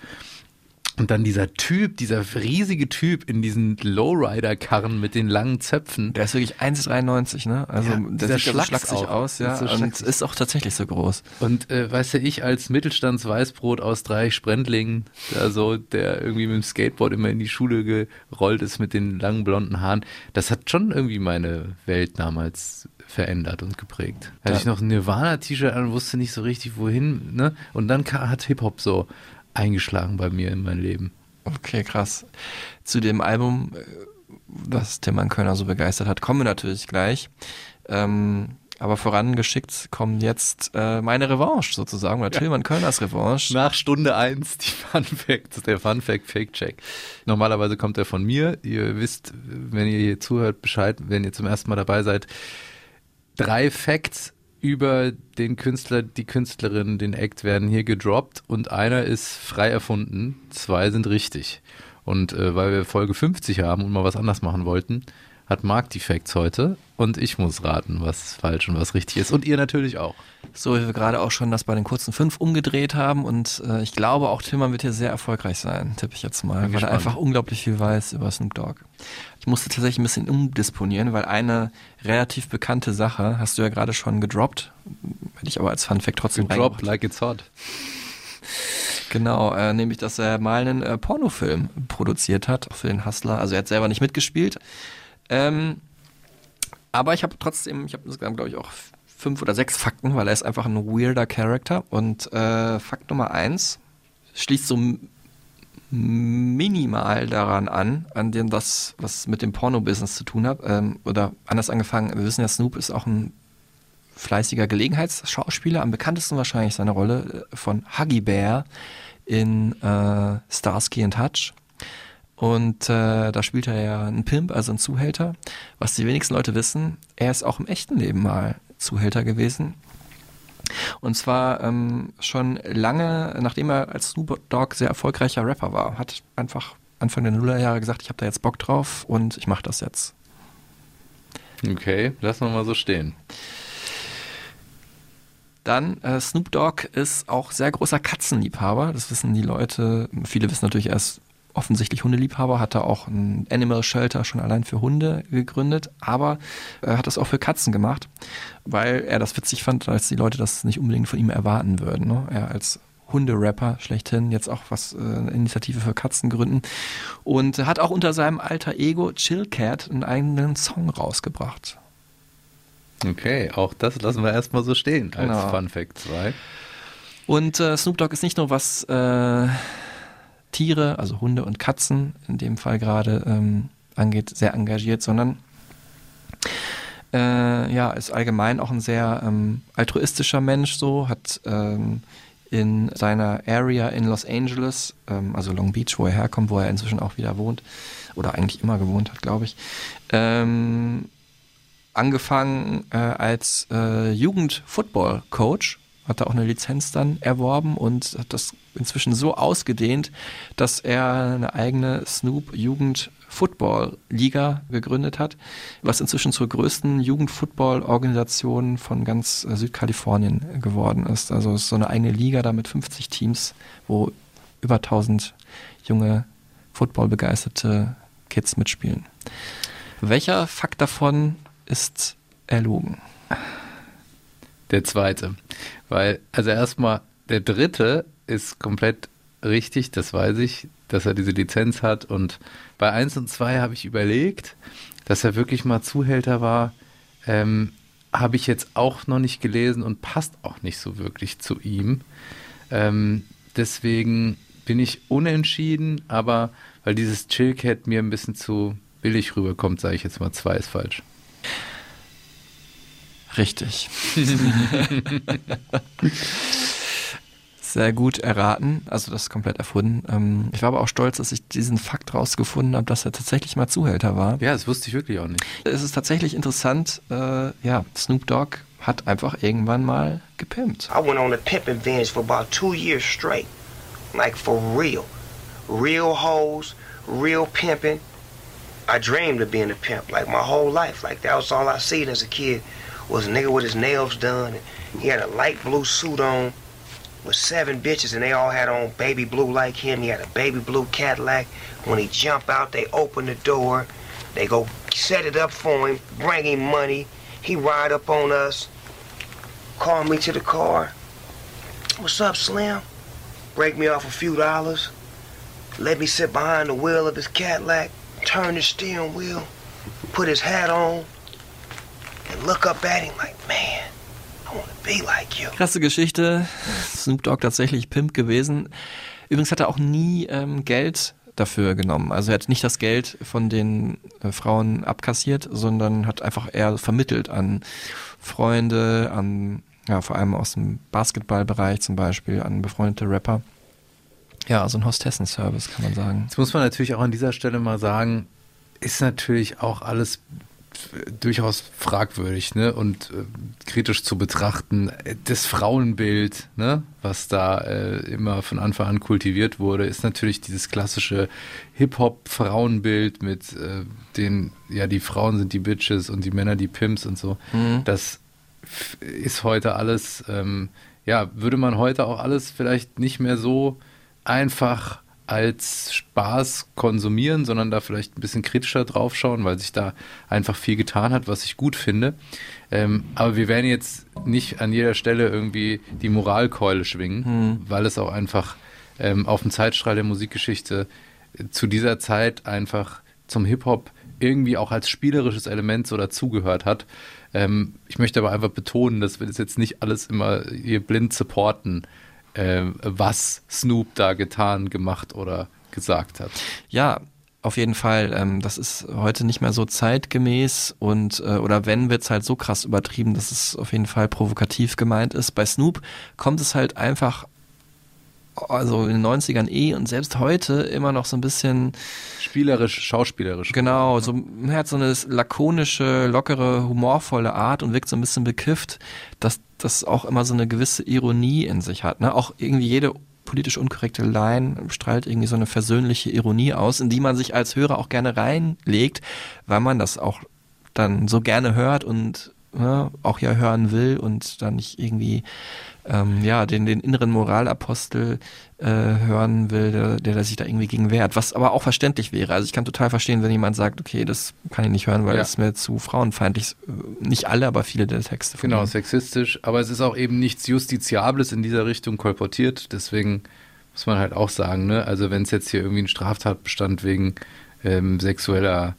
S1: Und dann dieser Typ, dieser riesige Typ in diesen Lowrider-Karren mit den langen Zöpfen.
S2: Der ist wirklich 1,93, ne? Also
S1: Ja,
S2: der sieht
S1: Schlacks
S2: schlaksig
S1: auch.
S2: aus, ja.
S1: Ist so
S2: und ist auch tatsächlich so groß.
S1: Und äh, weißt du, ich als Mittelstandsweißbrot aus drei Sprendlingen, also der irgendwie mit dem Skateboard immer in die Schule gerollt ist mit den langen blonden Haaren, das hat schon irgendwie meine Welt damals verändert und geprägt. Hatte
S2: Ja.
S1: ich noch ein Nirvana-T-Shirt an und wusste nicht so richtig wohin, ne? Und dann hat Hip-Hop so eingeschlagen bei mir in mein Leben.
S2: Okay, krass. Zu dem Album, äh, das Tillmann Kölner so begeistert hat, kommen wir natürlich gleich. Ähm, aber vorangeschickt kommt jetzt äh, meine Revanche sozusagen, oder Tillmann Kölners Revanche.
S1: Nach Stunde 1 die Fun Facts, der Fun Fact Fake Check. Normalerweise kommt er von mir. Ihr wisst, wenn ihr hier zuhört, Bescheid, wenn ihr zum ersten Mal dabei seid. Drei Facts über den Künstler, die Künstlerin, den Act werden hier gedroppt und einer ist frei erfunden. Zwei sind richtig. Und äh, weil wir Folge 50 haben und mal was anders machen wollten, hat Facts heute und ich muss raten, was falsch und was richtig ist. Und ihr natürlich auch.
S2: So wie wir gerade auch schon das bei den kurzen fünf umgedreht haben und äh, ich glaube auch Tillmann wird hier sehr erfolgreich sein, tippe ich jetzt mal,
S1: Bin
S2: weil er
S1: gespannt.
S2: einfach unglaublich viel weiß über Snoop Dogg. Ich musste tatsächlich ein bisschen umdisponieren, weil eine relativ bekannte Sache hast du ja gerade schon gedroppt, hätte ich aber als Fun Fact trotzdem
S1: Drop
S2: reingebracht.
S1: like it's hot.
S2: Genau, äh, nämlich, dass er mal einen äh, Pornofilm produziert hat für den Hustler. Also er hat selber nicht mitgespielt. Ähm, aber ich habe trotzdem, ich habe insgesamt, glaube ich, auch fünf oder sechs Fakten, weil er ist einfach ein weirder Charakter. Und äh, Fakt Nummer eins schließt so minimal daran an, an dem das, was mit dem Porno-Business zu tun hat. Ähm, oder anders angefangen, wir wissen ja, Snoop ist auch ein fleißiger Gelegenheitsschauspieler, am bekanntesten wahrscheinlich seine Rolle äh, von Huggy Bear in äh, Starsky and Hutch. Und äh, da spielt er ja einen Pimp, also einen Zuhälter. Was die wenigsten Leute wissen, er ist auch im echten Leben mal Zuhälter gewesen. Und zwar ähm, schon lange, nachdem er als Snoop Dogg sehr erfolgreicher Rapper war, hat einfach Anfang der Nullerjahre gesagt, ich habe da jetzt Bock drauf und ich mache das jetzt.
S1: Okay, lassen wir mal so stehen.
S2: Dann, äh, Snoop Dogg ist auch sehr großer Katzenliebhaber. Das wissen die Leute. Viele wissen natürlich, er ist offensichtlich Hundeliebhaber, hat er auch ein Animal Shelter schon allein für Hunde gegründet, aber er hat das auch für Katzen gemacht, weil er das witzig fand, als die Leute das nicht unbedingt von ihm erwarten würden. Ne? Er als Hunderapper schlechthin jetzt auch was äh, eine Initiative für Katzen gründen und hat auch unter seinem alter Ego Chillcat einen eigenen Song rausgebracht.
S1: Okay, auch das lassen wir erstmal so stehen als
S2: Genau.
S1: Fun Fact 2.
S2: Und äh, Snoop Dogg ist nicht nur was äh, Tiere, also Hunde und Katzen in dem Fall gerade ähm, angeht, sehr engagiert, sondern äh, ja, ist allgemein auch ein sehr ähm, altruistischer Mensch so, hat ähm, in seiner Area in Los Angeles, ähm, also Long Beach, wo er herkommt, wo er inzwischen auch wieder wohnt, oder eigentlich immer gewohnt hat, glaube ich, ähm, angefangen äh, als äh, Jugend-Football-Coach, hat da auch eine Lizenz dann erworben und hat das inzwischen so ausgedehnt, dass er eine eigene Snoop Jugend Football Liga gegründet hat, was inzwischen zur größten Jugend-Football-Organisation von ganz äh, Südkalifornien geworden ist. Also es ist so eine eigene Liga da mit 50 Teams, wo über 1000 junge Football-begeisterte Kids mitspielen. Welcher Fakt davon ist erlogen?
S1: Der zweite. Weil, also erstmal der dritte ist komplett richtig, das weiß ich, dass er diese Lizenz hat. Und bei 1 und 2 habe ich überlegt, dass er wirklich mal Zuhälter war. Ähm, habe ich jetzt auch noch nicht gelesen und passt auch nicht so wirklich zu ihm. Ähm, deswegen bin ich unentschieden, aber weil dieses Chillcat mir ein bisschen zu billig rüberkommt, sage ich jetzt mal, zwei ist falsch.
S2: Richtig. Sehr gut erraten, also das ist komplett erfunden. Ähm, ich war aber auch stolz, dass ich diesen Fakt rausgefunden habe, dass er tatsächlich mal Zuhälter war.
S1: Ja, das wusste ich wirklich auch nicht.
S2: Es ist tatsächlich interessant, äh, ja, Snoop Dogg hat einfach irgendwann mal gepimpt.
S8: I went on a pimping binge for about two years straight. Like for real. Real hoes, real pimping. I dreamed of being a pimp like my whole life. Like that was all I seen as a kid was a nigga with his nails done. And he had a light blue suit on with seven bitches and they all had on baby blue like him. He had a baby blue Cadillac. When he jump out, they open the door. They go set it up for him, bring him money. He ride up on us, call me to the car. What's up, Slim? Break me off a few dollars. Let me sit behind the wheel of his Cadillac, turn the steering wheel, put his hat on, and look up at him like, man, like you.
S2: Krasse Geschichte. Snoop Dogg tatsächlich Pimp gewesen. Übrigens hat er auch nie ähm, Geld dafür genommen. Also er hat nicht das Geld von den äh, Frauen abkassiert, sondern hat einfach eher vermittelt an Freunde, an ja, vor allem aus dem Basketballbereich zum Beispiel, an befreundete Rapper. Ja, also ein Hostessenservice kann man sagen.
S1: Jetzt muss man natürlich auch an dieser Stelle mal sagen, ist natürlich auch alles durchaus fragwürdig ne? und äh, kritisch zu betrachten. Das Frauenbild, ne? was da äh, immer von Anfang an kultiviert wurde, ist natürlich dieses klassische Hip-Hop-Frauenbild mit äh, den, ja, die Frauen sind die Bitches und die Männer die Pimps und so.
S2: Mhm.
S1: Das ist heute alles, ähm, ja, würde man heute auch alles vielleicht nicht mehr so einfach als Spaß konsumieren, sondern da vielleicht ein bisschen kritischer draufschauen, weil sich da einfach viel getan hat, was ich gut finde. Ähm, aber wir werden jetzt nicht an jeder Stelle irgendwie die Moralkeule schwingen,
S2: Hm.
S1: weil es auch einfach ähm, auf dem Zeitstrahl der Musikgeschichte äh, zu dieser Zeit einfach zum Hip-Hop irgendwie auch als spielerisches Element so dazugehört hat. Ähm, ich möchte aber einfach betonen, dass wir das jetzt nicht alles immer hier blind supporten, äh, was Snoop da getan, gemacht oder gesagt hat.
S2: Ja, auf jeden Fall. Ähm, das ist heute nicht mehr so zeitgemäß und äh, oder wenn wird es halt so krass übertrieben, dass es auf jeden Fall provokativ gemeint ist. Bei Snoop kommt es halt einfach, also in den 90ern eh und selbst heute immer noch so ein bisschen
S1: Spielerisch, schauspielerisch.
S2: Genau, so, er hat so eine lakonische, lockere, humorvolle Art und wirkt so ein bisschen bekifft, dass das auch immer so eine gewisse Ironie in sich hat. Ne? Auch irgendwie jede politisch unkorrekte Line strahlt irgendwie so eine versöhnliche Ironie aus, in die man sich als Hörer auch gerne reinlegt, weil man das auch dann so gerne hört und ne, auch ja hören will und dann nicht irgendwie ähm, ja den, den inneren Moralapostel äh, hören will, der, der sich da irgendwie gegen wehrt. Was aber auch verständlich wäre. Also ich kann total verstehen, wenn jemand sagt, okay, das kann ich nicht hören, weil
S1: Ja.
S2: das ist mir zu frauenfeindlich. Äh, Nicht alle, aber viele der Texte. Von
S1: Genau,
S2: ihm.
S1: sexistisch, aber es ist auch eben nichts Justiziables in dieser Richtung kolportiert, deswegen muss man halt auch sagen, ne? Also wenn es jetzt hier irgendwie einen Straftatbestand wegen ähm, sexueller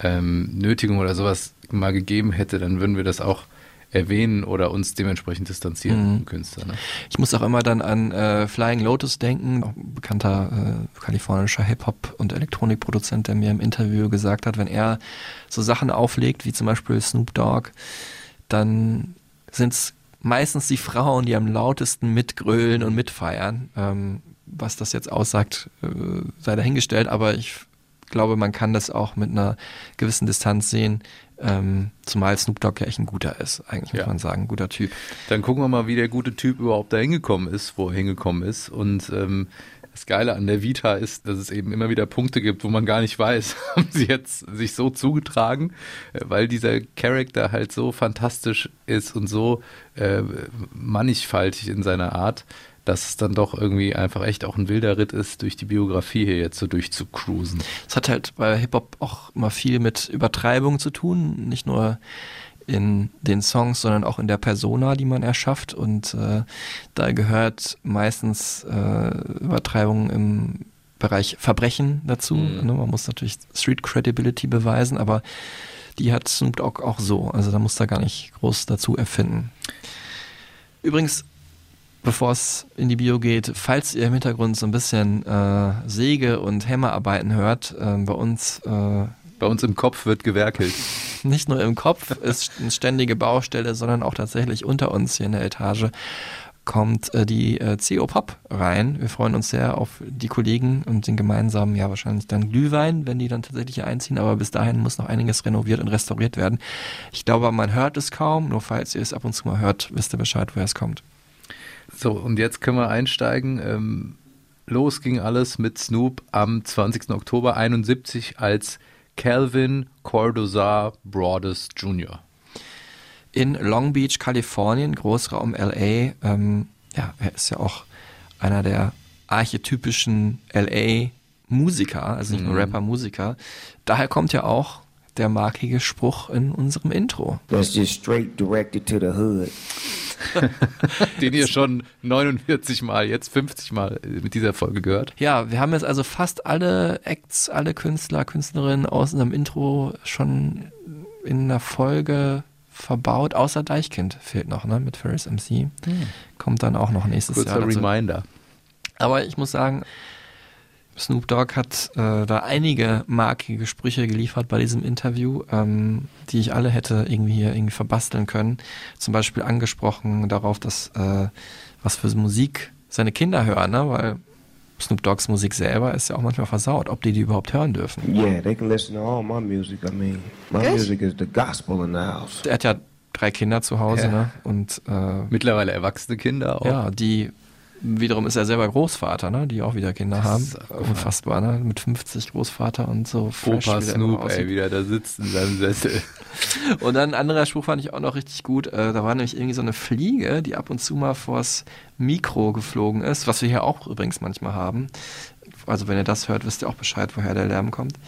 S1: ähm, Nötigung oder sowas mal gegeben hätte, dann würden wir das auch erwähnen oder uns dementsprechend distanzieren
S2: Mhm.
S1: vom Künstler. Ne?
S2: Ich muss auch immer dann an äh, Flying Lotus denken, auch ein bekannter äh, kalifornischer Hip-Hop- und Elektronikproduzent, der mir im Interview gesagt hat, wenn er so Sachen auflegt, wie zum Beispiel Snoop Dogg, dann sind es meistens die Frauen, die am lautesten mitgrölen und mitfeiern. Ähm, was das jetzt aussagt, äh, sei dahingestellt, aber ich glaube, man kann das auch mit einer gewissen Distanz sehen, ähm, zumal Snoop Dogg ja echt ein guter ist, eigentlich muss
S1: Ja.
S2: man sagen, ein guter Typ.
S1: Dann gucken wir mal, wie der gute Typ überhaupt da hingekommen ist, wo er hingekommen ist. Und ähm, das Geile an der Vita ist, dass es eben immer wieder Punkte gibt, wo man gar nicht weiß, haben sie jetzt sich so zugetragen, äh, weil dieser Charakter halt so fantastisch ist und so äh, mannigfaltig in seiner Art, dass es dann doch irgendwie einfach echt auch ein wilder Ritt ist, durch die Biografie hier jetzt so durchzucruisen.
S2: Es hat halt bei Hip-Hop auch immer viel mit Übertreibung zu tun, nicht nur in den Songs, sondern auch in der Persona, die man erschafft. Und äh, da gehört meistens äh, Übertreibung im Bereich Verbrechen dazu.
S1: Mhm.
S2: Ne? Man muss natürlich Street Credibility beweisen, aber die hat Snoop Dogg auch so. Also da muss da gar nicht groß dazu erfinden. Übrigens, bevor es in die Bio geht, falls ihr im Hintergrund so ein bisschen äh, Säge und Hämmerarbeiten hört, äh, bei uns äh,
S1: bei uns im Kopf wird gewerkelt.
S2: Nicht nur im Kopf ist eine ständige Baustelle, sondern auch tatsächlich unter uns hier in der Etage kommt äh, die äh, CO Pop rein. Wir freuen uns sehr auf die Kollegen und den gemeinsamen, ja wahrscheinlich dann Glühwein, wenn die dann tatsächlich hier einziehen, aber bis dahin muss noch einiges renoviert und restauriert werden. Ich glaube, man hört es kaum, nur falls ihr es ab und zu mal hört, wisst ihr Bescheid, woher es kommt.
S1: So, und jetzt können wir einsteigen. Ähm, los ging alles mit Snoop am 20. Oktober 71 als Calvin Cordozar Broadus Jr.
S2: In Long Beach, Kalifornien, Großraum LA. Ähm, ja, er ist ja auch einer der archetypischen LA-Musiker, also nicht nur
S6: Mhm.
S2: Rapper, Musiker. Daher kommt ja auch der markige Spruch in unserem Intro.
S6: That's just straight directed to the hood.
S1: Den ihr schon 49 Mal, jetzt 50 Mal mit dieser Folge gehört.
S2: Ja, wir haben jetzt also fast alle Acts, alle Künstler, Künstlerinnen aus unserem Intro schon in einer Folge verbaut, außer Deichkind fehlt noch, ne, mit Ferris MC.
S1: Hm.
S2: Kommt dann auch noch nächstes
S1: Kurzer
S2: Jahr. dazu.
S1: Reminder.
S2: Aber ich muss sagen, Snoop Dogg hat äh, da einige markige Sprüche geliefert bei diesem Interview, ähm, die ich alle hätte irgendwie hier irgendwie verbasteln können. Zum Beispiel angesprochen darauf, dass äh, was für Musik seine Kinder hören, ne? weil Snoop Doggs Musik selber ist ja auch manchmal versaut, ob die die überhaupt hören dürfen.
S6: Yeah, they can listen to all my music. I mean, my
S2: Good.
S6: music is the gospel in the house.
S2: Er hat ja drei Kinder zu Hause,
S1: Ja.
S2: ne? Und äh,
S1: Mittlerweile erwachsene Kinder auch.
S2: Ja, die wiederum ist er selber Großvater, ne? Die auch wieder Kinder haben. Unfassbar, ne? Mit 50 Großvater und so. fresh,
S1: Opa Snoop, ey, wieder da sitzt in seinem Sessel.
S2: Und dann ein anderer Spruch fand ich auch noch richtig gut. Äh, da war nämlich irgendwie so eine Fliege, die ab und zu mal vors Mikro geflogen ist, was wir hier auch übrigens manchmal haben. Also wenn ihr das hört, wisst ihr auch Bescheid, woher der Lärm kommt.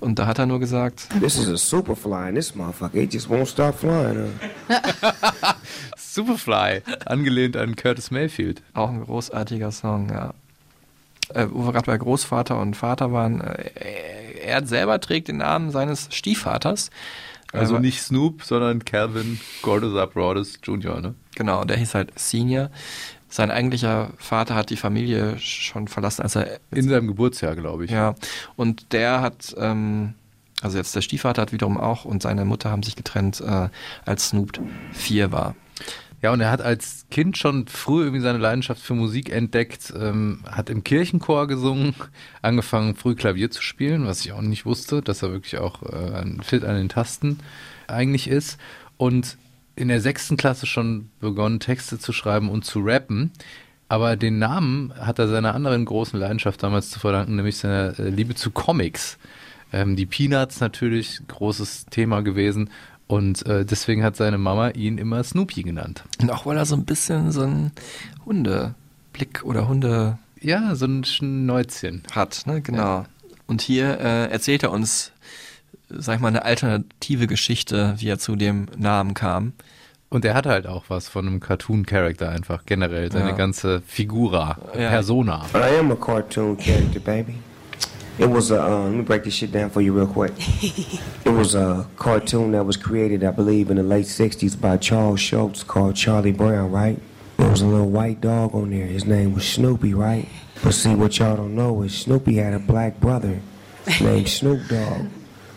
S2: Und da hat er nur gesagt,
S6: This is a superfly, and this motherfucker, it just won't stop flying. Huh?
S1: Superfly, angelehnt an Curtis Mayfield.
S2: auch ein großartiger Song, ja. Äh, wo wir gerade bei Großvater und Vater waren, äh, er selber trägt den Namen seines Stiefvaters.
S1: Also
S2: Aber-
S1: nicht Snoop, sondern Calvin Cordozar Broadus Jr., ne?
S2: Genau, der hieß halt Senior. Sein eigentlicher Vater hat die Familie schon verlassen, als er
S1: In seinem Geburtsjahr, glaube ich.
S2: Ja, und der hat, ähm, also jetzt der Stiefvater hat wiederum auch und seine Mutter haben sich getrennt, äh, als Snoop vier war.
S1: Ja, und er hat als Kind schon früh irgendwie seine Leidenschaft für Musik entdeckt, ähm, hat im Kirchenchor gesungen, angefangen früh Klavier zu spielen, was ich auch nicht wusste, dass er wirklich auch äh, ein fit an den Tasten eigentlich ist. Und in der sechsten Klasse schon begonnen, Texte zu schreiben und zu rappen. Aber den Namen hat er seiner anderen großen Leidenschaft damals zu verdanken, nämlich seiner äh, Liebe zu Comics. Ähm, die Peanuts natürlich, großes Thema gewesen. Und äh, deswegen hat seine Mama ihn immer Snoopy genannt.
S2: Und auch weil er so ein bisschen so einen Hundeblick oder Hunde
S1: Ja, so ein Schnäuzchen.
S2: hat, ne? Genau. Und hier äh, erzählt er uns, sag ich mal, eine alternative Geschichte, wie er zu dem Namen kam.
S1: Und er hat halt auch was von einem Cartoon-Character einfach, generell, seine
S6: Ja.
S1: ganze Figura,
S6: Ja.
S1: Persona.
S6: I am a cartoon character, baby. It was a, uh, let me break this shit down for you real quick. It was a cartoon that was created, I believe, in the late 60s by Charles Schultz called Charlie Brown, right? There was a little white dog on there. His name was Snoopy, right? But see, what y'all don't know is Snoopy had a black brother named Snoop Dogg.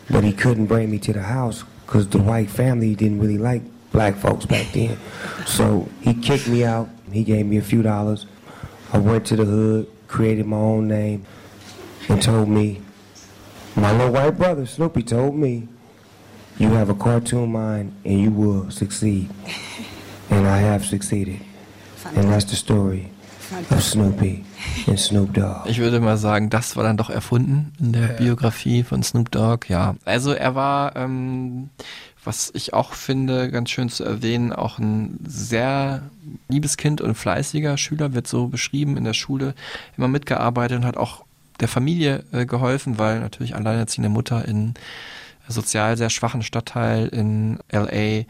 S6: But he couldn't bring me to the house because the white family didn't really like black folks back then. So he kicked me out. He gave me a few dollars. I went to the hood, created my own name, and told me, my little white brother, Snoopy, told me, you have a cartoon mind and you will succeed. And I have succeeded. And that's the story of Snoopy and Snoop Dogg.
S2: Ich würde mal sagen, das war dann doch erfunden in der Biografie von Snoop Dogg. Ja, also er war, ähm, was ich auch finde, ganz schön zu erwähnen, auch ein sehr liebes Kind und fleißiger Schüler, wird so beschrieben in der Schule, immer mitgearbeitet und hat auch der Familie äh, geholfen, weil natürlich alleinerziehende Mutter in sozial sehr schwachen Stadtteil in LA.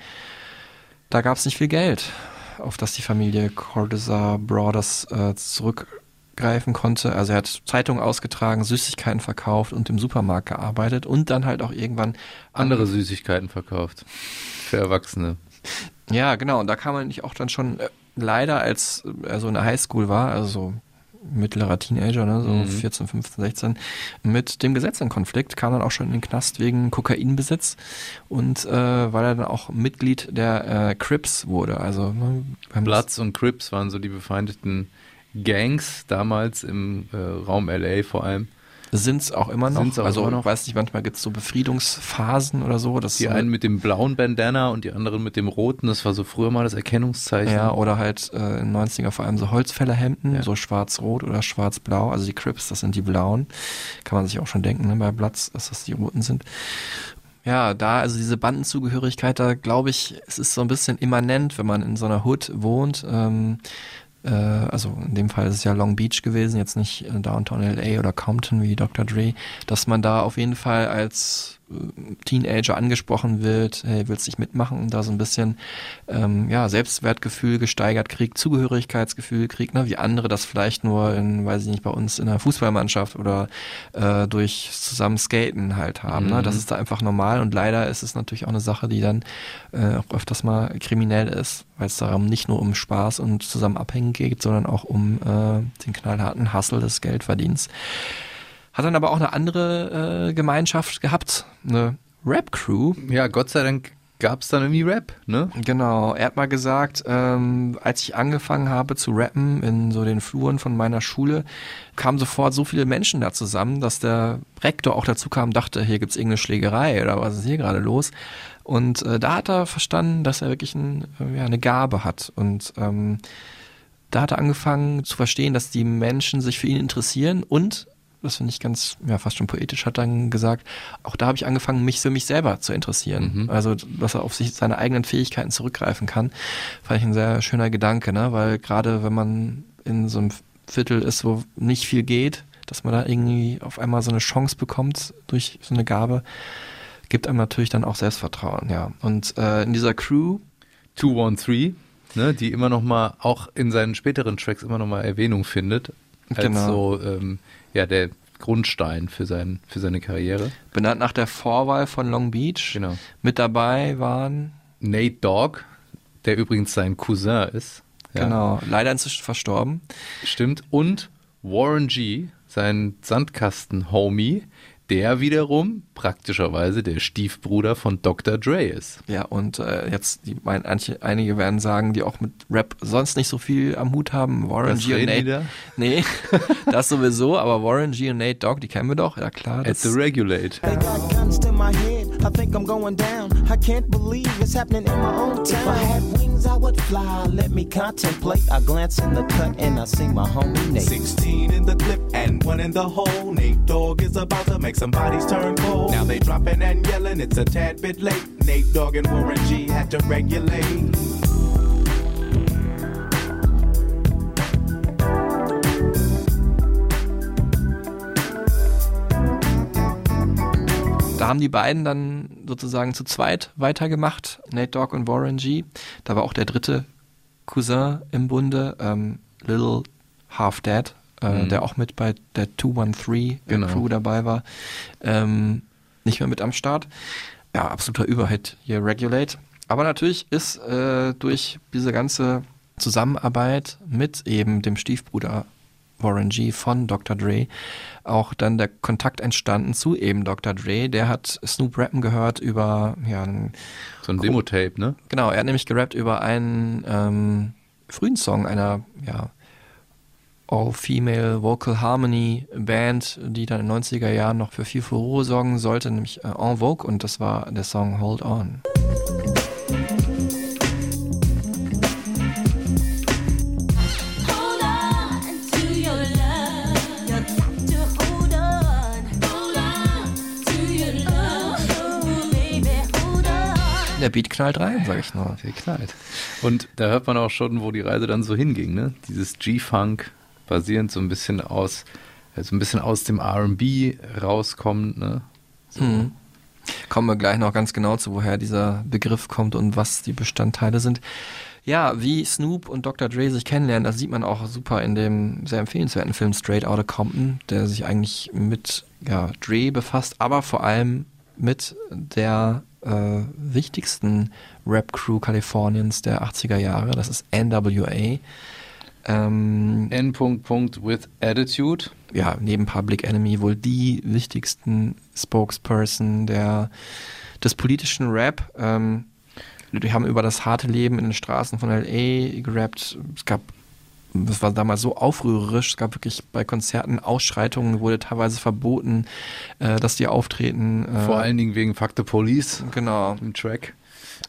S2: Da gab es nicht viel Geld, auf das die Familie Cordesa Brothers äh, zurückgreifen konnte. Also er hat Zeitungen ausgetragen, Süßigkeiten verkauft und im Supermarkt gearbeitet und dann halt auch irgendwann
S1: Andere Süßigkeiten verkauft. Für Erwachsene.
S2: Ja, genau. Und da kam man nicht auch dann schon äh, leider, als er so in der Highschool war, also so mittlerer Teenager, ne, so
S1: Mhm.
S2: 14, 15, 16, mit dem Gesetz in Konflikt, kam dann auch schon in den Knast wegen Kokainbesitz und äh, weil er dann auch Mitglied der äh, Crips wurde. Also ne,
S1: Bloods und Crips waren so die befeindeten Gangs damals im äh, Raum LA vor allem.
S2: Sind es auch immer noch.
S1: Sind's auch
S2: also
S1: immer noch.
S2: weiß nicht, manchmal gibt es so Befriedungsphasen oder so.
S1: Die
S2: so-
S1: einen mit dem blauen Bandana und die anderen mit dem roten. Das war so früher mal das Erkennungszeichen.
S2: Ja, oder halt äh, in den 90er vor allem so Holzfällerhemden, so schwarz-rot oder schwarz-blau. Also die Crips, das sind die blauen. Kann man sich auch schon denken, ne, bei Bloods, dass das die roten sind. Ja, da, also diese Bandenzugehörigkeit, da glaube ich, es ist so ein bisschen immanent, wenn man in so einer Hood wohnt. Ähm, äh, also in dem Fall ist es ja Long Beach gewesen, jetzt nicht äh, Downtown LA oder Compton wie Dr. Dre, dass man da auf jeden Fall als Teenager angesprochen wird, hey, willst dich mitmachen und da so ein bisschen ähm, ja, Selbstwertgefühl gesteigert kriegt, Zugehörigkeitsgefühl kriegt, ne, wie andere das vielleicht nur in, weiß ich nicht, bei uns in der Fußballmannschaft oder äh, durch zusammen Skaten halt haben. Ne?
S1: Mhm.
S2: Das ist da einfach normal und leider ist es natürlich auch eine Sache, die dann äh, auch öfters mal kriminell ist, weil es darum nicht nur um Spaß und zusammen abhängen geht, sondern auch um äh, den knallharten Hustle des Geldverdienens. Hat dann aber auch eine andere äh, Gemeinschaft gehabt, eine Rap-Crew.
S1: Ja, Gott sei Dank gab es dann irgendwie Rap, ne?
S2: Genau, er hat mal gesagt, ähm, als ich angefangen habe zu rappen in so den Fluren von meiner Schule, kamen sofort so viele Menschen da zusammen, dass der Rektor auch dazu kam, dachte, hier gibt's irgendeine Schlägerei oder was ist hier gerade los? Und äh, da hat er verstanden, dass er wirklich ein, äh, ja, eine Gabe hat und ähm, da hat er angefangen zu verstehen, dass die Menschen sich für ihn interessieren und das finde ich ganz, ja, fast schon poetisch, hat dann gesagt, auch da habe ich angefangen, mich für mich selber zu interessieren. Also, dass er auf sich seine eigenen Fähigkeiten zurückgreifen kann, fand ich ein sehr schöner Gedanke, ne? Weil gerade wenn man in so einem Viertel ist, wo nicht viel geht, dass man da irgendwie auf einmal so eine Chance bekommt durch so eine Gabe, gibt einem natürlich dann auch Selbstvertrauen, ja. Und äh, in dieser Crew
S1: 213, ne, die immer noch mal, auch in seinen späteren Tracks immer noch mal Erwähnung findet. Als
S2: Genau.
S1: so, ähm, ja, der Grundstein für, sein, für seine Karriere.
S2: benannt nach der Vorwahl von Long Beach.
S1: Genau.
S2: Mit dabei waren
S1: Nate Dogg, der übrigens sein Cousin ist. Ja,
S2: Genau, leider inzwischen verstorben.
S1: Stimmt. Und Warren G., sein Sandkasten-Homie, der wiederum praktischerweise der Stiefbruder von Dr. Dre ist.
S2: Ja, und äh, jetzt, die, mein, einige, einige werden sagen, die auch mit Rap sonst nicht so viel am Hut haben. Warren
S1: Das
S2: G und Nate.
S1: da?
S2: Nee, das sowieso, aber Warren G und Nate Dogg, die kennen wir doch, ja klar.
S1: At
S2: Das,
S1: the Regulate.
S5: They got guns to my head. I think I'm going down. I can't believe it's happening in my own town. If I had wings, I would fly. Let me contemplate. I glance in the cut and I see my homie Nate.
S9: 16 in the clip and one in the hole. Nate Dogg is about to make some bodies turn cold. Now they dropping and yelling, it's a tad bit late. Nate Dogg and Warren G had to regulate.
S2: da haben die beiden dann sozusagen zu zweit weitergemacht, Nate Dogg und Warren G. Da war auch der dritte Cousin im Bunde, ähm, Little Half Dead, äh,
S1: Mhm.
S2: der auch mit bei der 213
S1: Genau.
S2: Crew dabei war, ähm, nicht mehr mit am Start. Ja, absoluter Überhit hier Regulate. Aber natürlich ist äh, durch diese ganze Zusammenarbeit mit eben dem Stiefbruder Warren G von Dr. Dre auch dann der Kontakt entstanden zu eben Dr. Dre. Der hat Snoop rappen gehört über ja
S1: So ein Demo-Tape, ne?
S2: genau, er hat nämlich gerappt über einen ähm, frühen Song einer ja All-Female Vocal Harmony Band, die dann in den 90er Jahren noch für viel Furore sorgen sollte, nämlich äh, En Vogue und das war der Song.
S10: Oh, hold on.
S2: Der Beat knallt rein, sag ich nur.
S1: Der knallt. Und da hört man auch schon, wo die Reise dann so hinging, ne? Dieses G-Funk basierend so ein bisschen aus, also ein bisschen aus dem R&B rauskommt, ne? So.
S2: Mhm. Kommen wir gleich noch ganz genau zu, woher dieser Begriff kommt und was die Bestandteile sind. Ja, wie Snoop und Dr. Dre sich kennenlernen, das sieht man auch super in dem sehr empfehlenswerten Film Straight Outta Compton, der sich eigentlich mit ja, Dre befasst, aber vor allem mit der äh, wichtigsten Rap-Crew Kaliforniens der 80er Jahre, das ist NWA. Ähm,
S1: N. Punkt, Punkt with Attitude.
S2: ja, neben Public Enemy wohl die wichtigsten Spokesperson der, des politischen Rap. Ähm, die haben über das harte Leben in den Straßen von L.A. gerappt. Es gab, das war damals so aufrührerisch, es gab wirklich bei Konzerten Ausschreitungen, wurde teilweise verboten, äh, dass die auftreten. Äh,
S1: Vor allen Dingen wegen Fuck the Police.
S2: Genau.
S1: Im Track.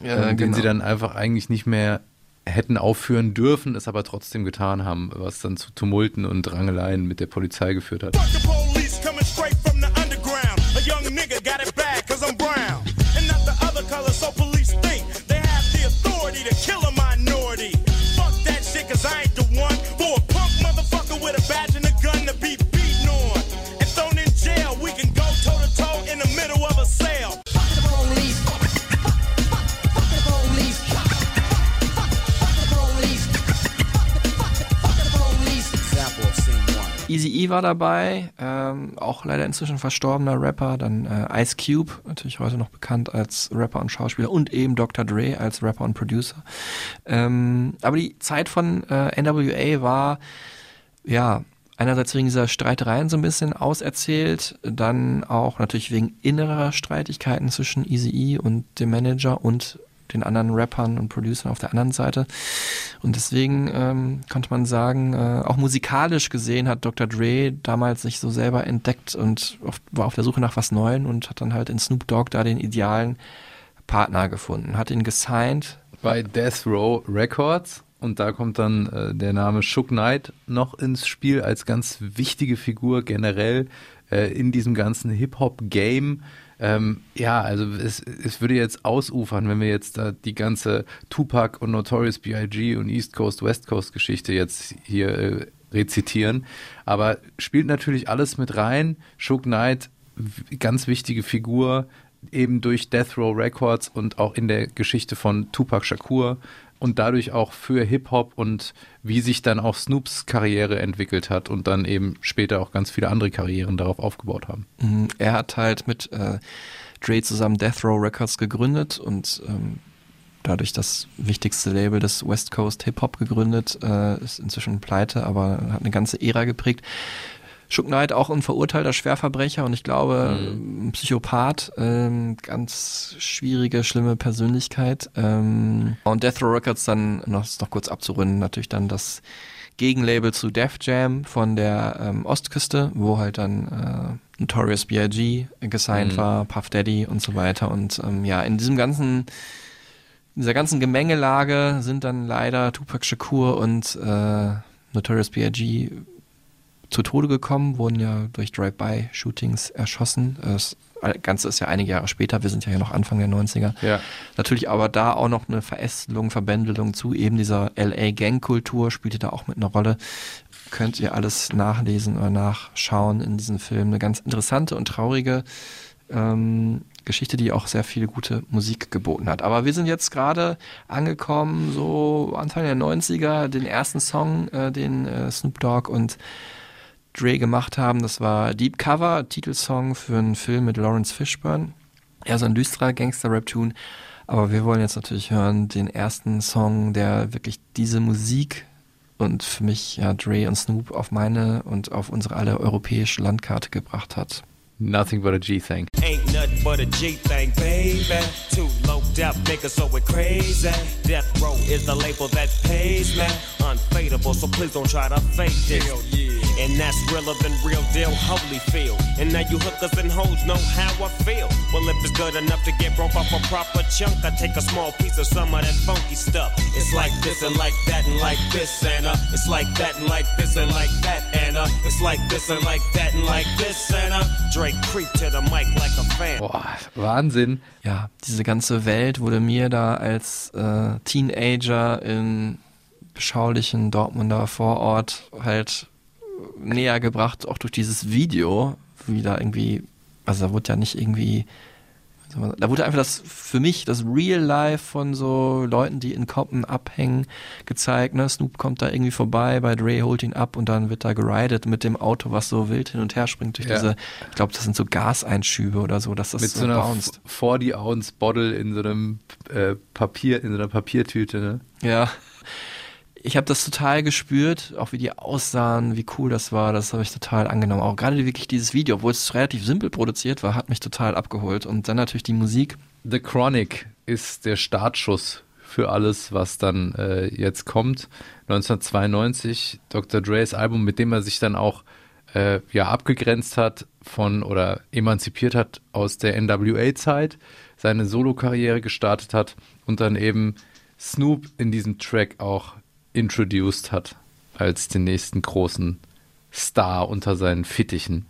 S2: Ja,
S1: äh, den
S2: genau.
S1: sie dann einfach eigentlich nicht mehr hätten aufführen dürfen, es aber trotzdem getan haben, was dann zu Tumulten und Rangeleien mit der Polizei geführt hat.
S2: Easy E war dabei, ähm, auch leider inzwischen verstorbener Rapper, dann äh, Ice Cube, natürlich heute noch bekannt als Rapper und Schauspieler und eben Dr. Dre als Rapper und Producer. Ähm, aber die Zeit von äh, NWA war, ja, einerseits wegen dieser Streitereien so ein bisschen auserzählt, dann auch natürlich wegen innerer Streitigkeiten zwischen Easy E und dem Manager und den anderen Rappern und Producern auf der anderen Seite. Und deswegen ähm, konnte man sagen, äh, auch musikalisch gesehen hat Dr. Dre damals sich so selber entdeckt und auf, war auf der Suche nach was Neuem und hat dann halt in Snoop Dogg da den idealen Partner gefunden, hat ihn gesigned.
S1: Bei Death Row Records. Und da kommt dann äh, der Name Shook Knight noch ins Spiel als ganz wichtige Figur generell äh, in diesem ganzen Hip-Hop-Game. Ähm, ja, also es, es würde jetzt ausufern, wenn wir jetzt da die ganze Tupac und Notorious B.I.G. und East Coast, West Coast Geschichte jetzt hier äh, rezitieren. Aber spielt natürlich alles mit rein. Shook Knight, ganz wichtige Figur, eben durch Death Row Records und auch in der Geschichte von Tupac Shakur und dadurch auch für Hip-Hop und wie sich dann auch Snoops Karriere entwickelt hat und dann eben später auch ganz viele andere Karrieren darauf aufgebaut haben.
S2: Mhm, Er hat halt mit äh, Dre zusammen Death Row Records gegründet und ähm, dadurch das wichtigste Label des West Coast Hip Hop gegründet, äh, ist inzwischen pleite, aber hat eine ganze Ära geprägt. Shook Knight auch ein verurteilter Schwerverbrecher und ich glaube ein Psychopath, ähm, ganz schwierige, schlimme Persönlichkeit. Ähm, und Death Row Records dann noch, noch kurz abzurunden, natürlich dann das Gegenlabel zu Def Jam von der ähm, Ostküste, wo halt dann äh, Notorious B.I.G. gesigned
S1: Mhm.
S2: war, Puff Daddy und so weiter. Und ähm, ja, in diesem ganzen, in dieser ganzen Gemengelage sind dann leider Tupac Shakur und äh, Notorious B.I.G. zu Tode gekommen, wurden ja durch Drive-By-Shootings erschossen. Das Ganze ist ja einige Jahre später, wir sind ja hier noch Anfang der 90er.
S1: Ja.
S2: Natürlich aber da auch noch eine Verästelung, Verbändelung zu eben dieser LA-Gang-Kultur spielte da auch mit einer Rolle. Könnt ihr alles nachlesen oder nachschauen in diesem Film. Eine ganz interessante und traurige ähm, Geschichte, die auch sehr viel gute Musik geboten hat. Aber wir sind jetzt gerade angekommen, so Anfang der 90er, den ersten Song, äh, den äh, Snoop Dogg und Dre gemacht haben. Das war Deep Cover, Titelsong für einen Film mit Lawrence Fishburne. Ja, so ein düsterer Gangster-Rap-Tune. Aber wir wollen jetzt natürlich hören den ersten Song, der wirklich diese Musik und für mich ja Dre und Snoop auf meine und auf unsere alle europäische Landkarte gebracht hat.
S1: Nothing but a G-Thing.
S4: Ain't nothing but a G thing, baby. Two low death niggas, so we're crazy. Death Row is the label that pays me. Unfadable, so please don't try to fake this. And that's realer than real deal, holy feel. And now you hookers and hoes know how I feel. Well, if it's good enough to get broke off a proper chunk, I take a small piece of some of that funky stuff. It's like this and like that and like this and uh, it's like that and like this and like that and uh, it's like this and like that and like this and uh, Drake creep to the mic like a fan.
S1: Boah, Wahnsinn.
S2: Ja, diese ganze Welt wurde mir da als äh, Teenager in beschaulichen Dortmunder Vorort halt näher gebracht, auch durch dieses Video, wie da irgendwie, also da wurde ja nicht irgendwie Da wurde einfach das für mich das Real Life von so Leuten, die in Compton abhängen, gezeigt. Ne? Snoop kommt da irgendwie vorbei, bei Dre holt ihn ab und dann wird da geridet mit dem Auto, was so wild hin und her springt durch
S1: Ja.
S2: diese, ich glaube, das sind so Gaseinschübe oder so, dass das
S1: Mit
S2: so,
S1: so einer
S2: bounced.
S1: 40 Ounce Bottle in so einem äh, Papier, in so einer Papiertüte, ne?
S2: Ja. Ich habe das total gespürt, auch wie die aussahen, wie cool das war, das habe ich total angenommen. Auch gerade wirklich dieses Video, obwohl es relativ simpel produziert war, hat mich total abgeholt. Und dann natürlich die Musik.
S1: The Chronic ist der Startschuss für alles, was dann äh, jetzt kommt. 1992 Dr. Dre's Album, mit dem er sich dann auch äh, ja abgegrenzt hat von oder emanzipiert hat aus der NWA-Zeit, seine Solokarriere gestartet hat und dann eben Snoop in diesem Track auch introduced hat als den nächsten großen Star unter seinen Fittichen.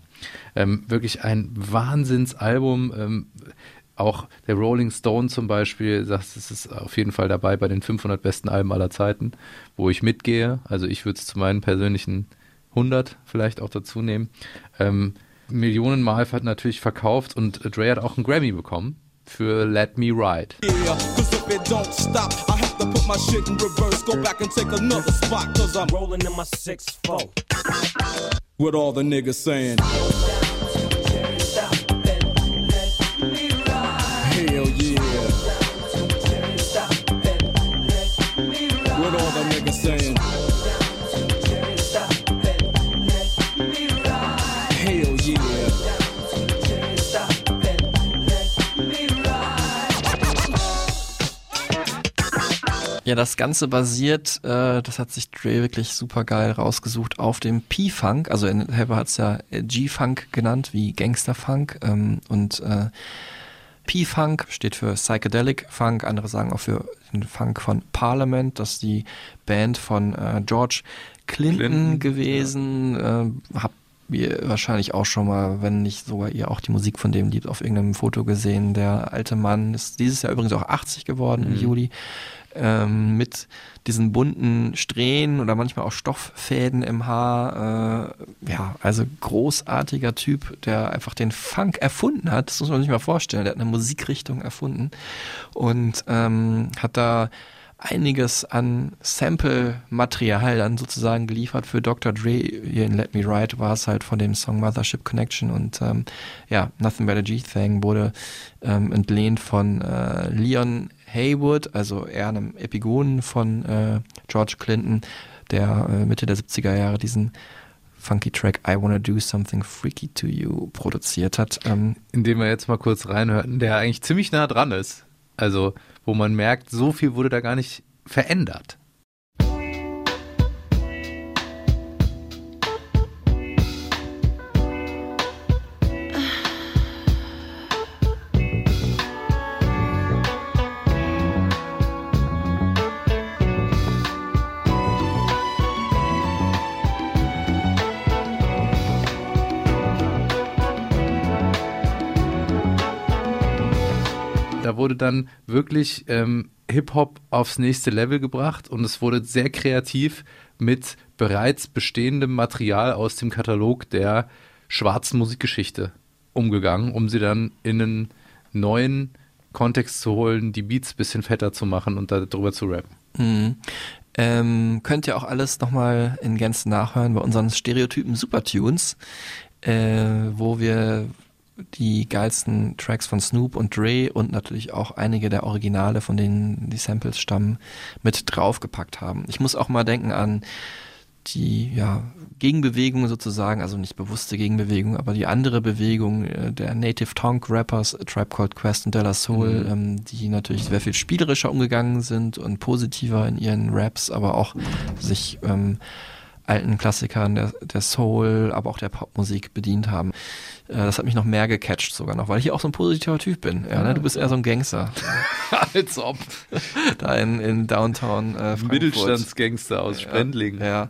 S1: Ähm, wirklich ein Wahnsinnsalbum. Ähm, auch der Rolling Stone zum Beispiel sagt, es ist auf jeden Fall dabei bei den 500 besten Alben aller Zeiten, wo ich mitgehe. Also ich würde es zu meinen persönlichen 100 vielleicht auch dazu nehmen. Ähm, Millionenmal hat natürlich verkauft und Dre hat auch einen Grammy bekommen für Let Me Ride.
S11: Yeah, to put my shit in reverse, go back and take another spot, cause I'm rolling in my 6-4. With all the niggas saying,
S2: Ja, das Ganze basiert, äh, das hat sich Dre wirklich super geil rausgesucht, auf dem P-Funk. Also in Heber hat es ja äh, G-Funk genannt, wie Gangster-Funk. Ähm, und äh, P-Funk steht für Psychedelic Funk, andere sagen auch für den Funk von Parliament, das ist die Band von äh, George Clinton,
S1: Clinton,
S2: gewesen. Äh, habt ihr wahrscheinlich auch schon mal, wenn nicht sogar ihr auch die Musik von dem liebt, auf irgendeinem Foto gesehen. Der alte Mann ist dieses Jahr übrigens auch 80 geworden im
S1: Mhm.
S2: Juli. Ähm, mit diesen bunten Strähnen oder manchmal auch Stofffäden im Haar. Äh, ja, also großartiger Typ, der einfach den Funk erfunden hat. Das muss man sich mal vorstellen. Der hat eine Musikrichtung erfunden und ähm, hat da einiges an Sample-Material dann sozusagen geliefert für Dr. Dre. Hier in Let Me Ride war es halt von dem Song Mothership Connection und ähm, ja, Nothing But a G-Thing wurde ähm, entlehnt von äh, Leon Haywood, also eher einem Epigonen von äh, George Clinton, der äh, Mitte der 70er Jahre diesen funky Track I Wanna Do Something Freaky to You produziert hat. Ähm,
S1: Indem wir jetzt mal kurz reinhörten, der eigentlich ziemlich nah dran ist. Also, wo man merkt, so viel wurde da gar nicht verändert. Wurde dann wirklich ähm, Hip-Hop aufs nächste Level gebracht und es wurde sehr kreativ mit bereits bestehendem Material aus dem Katalog der schwarzen Musikgeschichte umgegangen, um sie dann in einen neuen Kontext zu holen, die Beats ein bisschen fetter zu machen und darüber zu rappen.
S2: Mhm. Ähm, könnt ihr auch alles nochmal in Gänze nachhören bei unseren Stereotypen Supertunes, äh, wo wir die geilsten Tracks von Snoop und Dre und natürlich auch einige der Originale, von denen die Samples stammen, mit draufgepackt haben. Ich muss auch mal denken an die ja, Gegenbewegung sozusagen, also nicht bewusste Gegenbewegung, aber die andere Bewegung äh, der Native Tongue Rappers, Tribe Called Quest und Della Soul,
S1: Mhm.
S2: ähm, die natürlich sehr viel spielerischer umgegangen sind und positiver in ihren Raps, aber auch sich ähm, alten Klassikern der, der Soul, aber auch der Popmusik bedient haben. Äh, das hat mich noch mehr gecatcht sogar noch, weil ich hier auch so ein positiver Typ bin. Ja, ne? Du bist eher so ein Gangster.
S1: Als ob.
S2: da in, in Downtown äh, Frankfurt.
S1: Mittelstandsgangster aus.
S2: Ja, ja.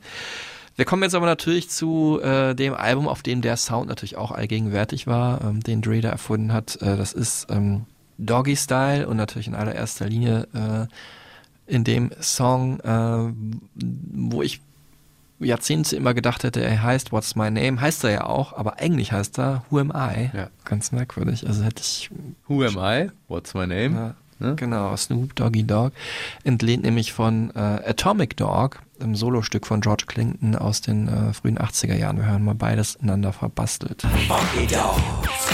S2: Wir kommen jetzt aber natürlich zu äh, dem Album, auf dem der Sound natürlich auch allgegenwärtig war, ähm, den Dre da erfunden hat. Äh, das ist ähm, Doggy Style und natürlich in allererster Linie äh, in dem Song, äh, wo ich Jahrzehnte immer gedacht hätte, er heißt What's My Name, heißt er ja auch, aber eigentlich heißt er Who Am I?
S1: Ja.
S2: Ganz merkwürdig. Also hätte ich.
S1: Who am I? What's my name?
S2: Ja, Genau, Snoop Doggy Dogg. Entlehnt nämlich von äh, Atomic Dog, einem Solostück von George Clinton aus den äh, frühen 80er Jahren. Wir hören mal beides ineinander verbastelt.
S5: Funky dogs.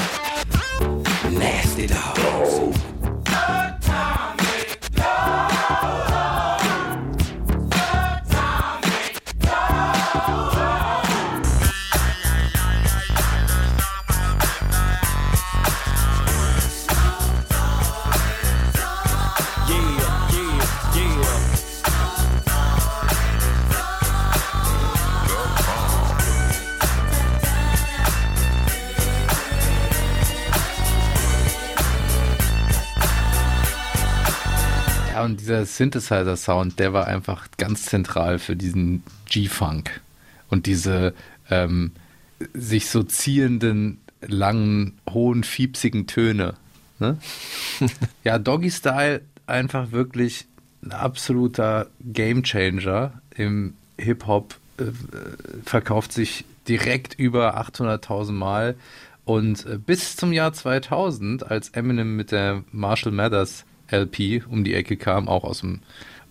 S5: Nasty dogs.
S1: Ja, und dieser Synthesizer-Sound, der war einfach ganz zentral für diesen G-Funk. Und diese ähm, sich so ziehenden, langen, hohen, fiepsigen Töne. Ne? ja, Doggy Style einfach wirklich ein absoluter Gamechanger im Hip-Hop. Äh, verkauft sich direkt über 800.000 Mal. Und äh, bis zum Jahr 2000, als Eminem mit der Marshall Mathers LP um die Ecke kam, auch aus dem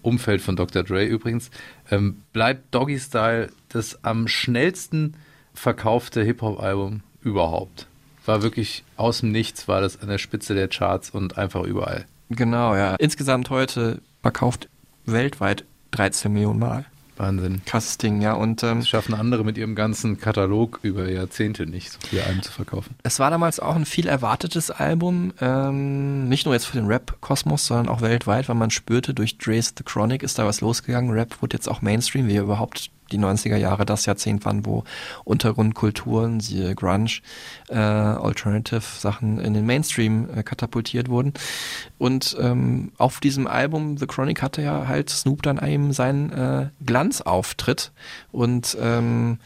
S1: Umfeld von Dr. Dre übrigens, ähm, bleibt Doggy Style das am schnellsten verkaufte Hip-Hop-Album überhaupt. War wirklich aus dem Nichts, war das an der Spitze der Charts und einfach überall.
S2: Genau, ja. Insgesamt heute verkauft weltweit 13 Millionen Mal.
S1: Wahnsinn.
S2: Krasses Ding, ja. Und ähm,
S1: Das schaffen andere mit ihrem ganzen Katalog über Jahrzehnte nicht, so viele Alben zu verkaufen.
S2: Es war damals auch ein viel erwartetes Album, ähm, nicht nur jetzt für den Rap-Kosmos, sondern auch weltweit, weil man spürte, durch Dre's The Chronic ist da was losgegangen. Rap wurde jetzt auch Mainstream, wie überhaupt die 90er Jahre das Jahrzehnt waren, wo Untergrundkulturen, siehe Grunge, äh, Alternative-Sachen in den Mainstream äh, katapultiert wurden. Und ähm, auf diesem Album The Chronic hatte ja halt Snoop dann eben seinen äh, Glanzauftritt und ähm,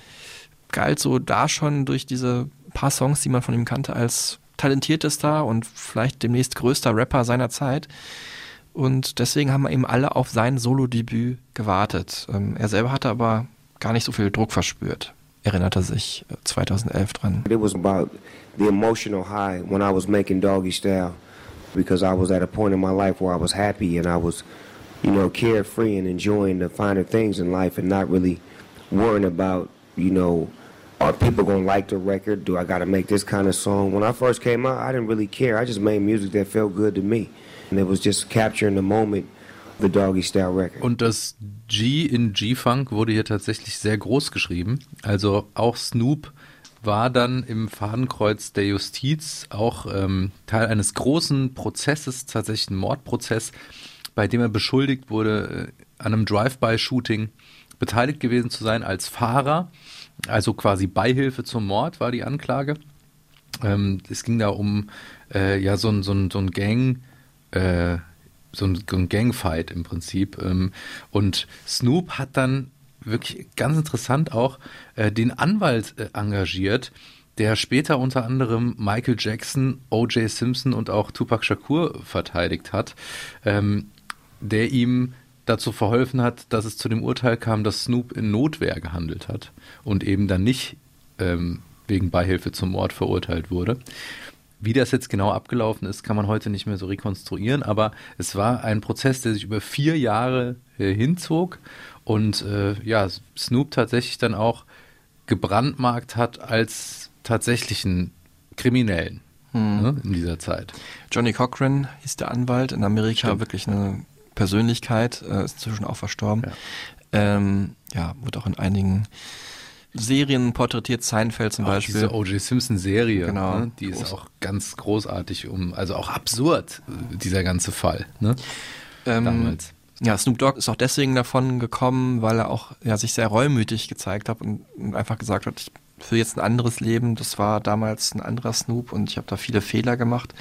S2: galt so da schon durch diese paar Songs, die man von ihm kannte, als talentiertester und vielleicht demnächst größter Rapper seiner Zeit. Und deswegen haben wir eben alle auf sein Solo-Debüt gewartet. Ähm, er selber hatte aber gar nicht so viel Druck verspürt. Erinnert er sich äh, 2011 dran.
S6: It was about the emotional high when I was making Doggy Style because I was at a point in my life where I was happy and I was, you know, carefree and enjoying the finer things in life and not really worrying about, you know, are people to like the record? Do I got to make this kind of song? When I first came out, I didn't really care. I just made music that felt good to me.
S1: Und das G in G-Funk wurde hier tatsächlich sehr groß geschrieben. Also auch Snoop war dann im Fadenkreuz der Justiz auch ähm, Teil eines großen Prozesses, tatsächlich ein Mordprozess, bei dem er beschuldigt wurde, äh, an einem Drive-by-Shooting beteiligt gewesen zu sein als Fahrer. Also quasi Beihilfe zum Mord war die Anklage. Ähm, es ging da um äh, ja so ein, so ein, so ein Gang, äh, so ein, ein Gangfight im Prinzip. Ähm, und Snoop hat dann wirklich ganz interessant auch äh, den Anwalt äh, engagiert, der später unter anderem Michael Jackson, O.J. Simpson und auch Tupac Shakur verteidigt hat, ähm, der ihm dazu verholfen hat, dass es zu dem Urteil kam, dass Snoop in Notwehr gehandelt hat und eben dann nicht ähm, wegen Beihilfe zum Mord verurteilt wurde. Wie das jetzt genau abgelaufen ist, kann man heute nicht mehr so rekonstruieren, aber es war ein Prozess, der sich über vier Jahre äh, hinzog und äh, ja, Snoop tatsächlich dann auch gebrandmarkt hat als tatsächlichen Kriminellen
S2: Hm.
S1: ne, in dieser Zeit.
S2: Johnny Cochran hieß der Anwalt in Amerika, wirklich eine Persönlichkeit, äh, ist inzwischen auch verstorben. Ja. Ähm, ja, wird auch in einigen Serien porträtiert, Seinfeld zum
S1: Auch
S2: Beispiel.
S1: Diese O.J. Simpson-Serie,
S2: Genau.
S1: ne, die ist
S2: Groß-
S1: auch ganz großartig, um, also auch absurd, dieser ganze Fall. Ne?
S2: Ähm,
S1: Damals.
S2: Ja, Snoop Dogg ist auch deswegen davon gekommen, weil er auch ja, sich sehr reumütig gezeigt hat und, und einfach gesagt hat, ich führe jetzt ein anderes Leben. Das war damals ein anderer Snoop und ich habe da viele Fehler gemacht.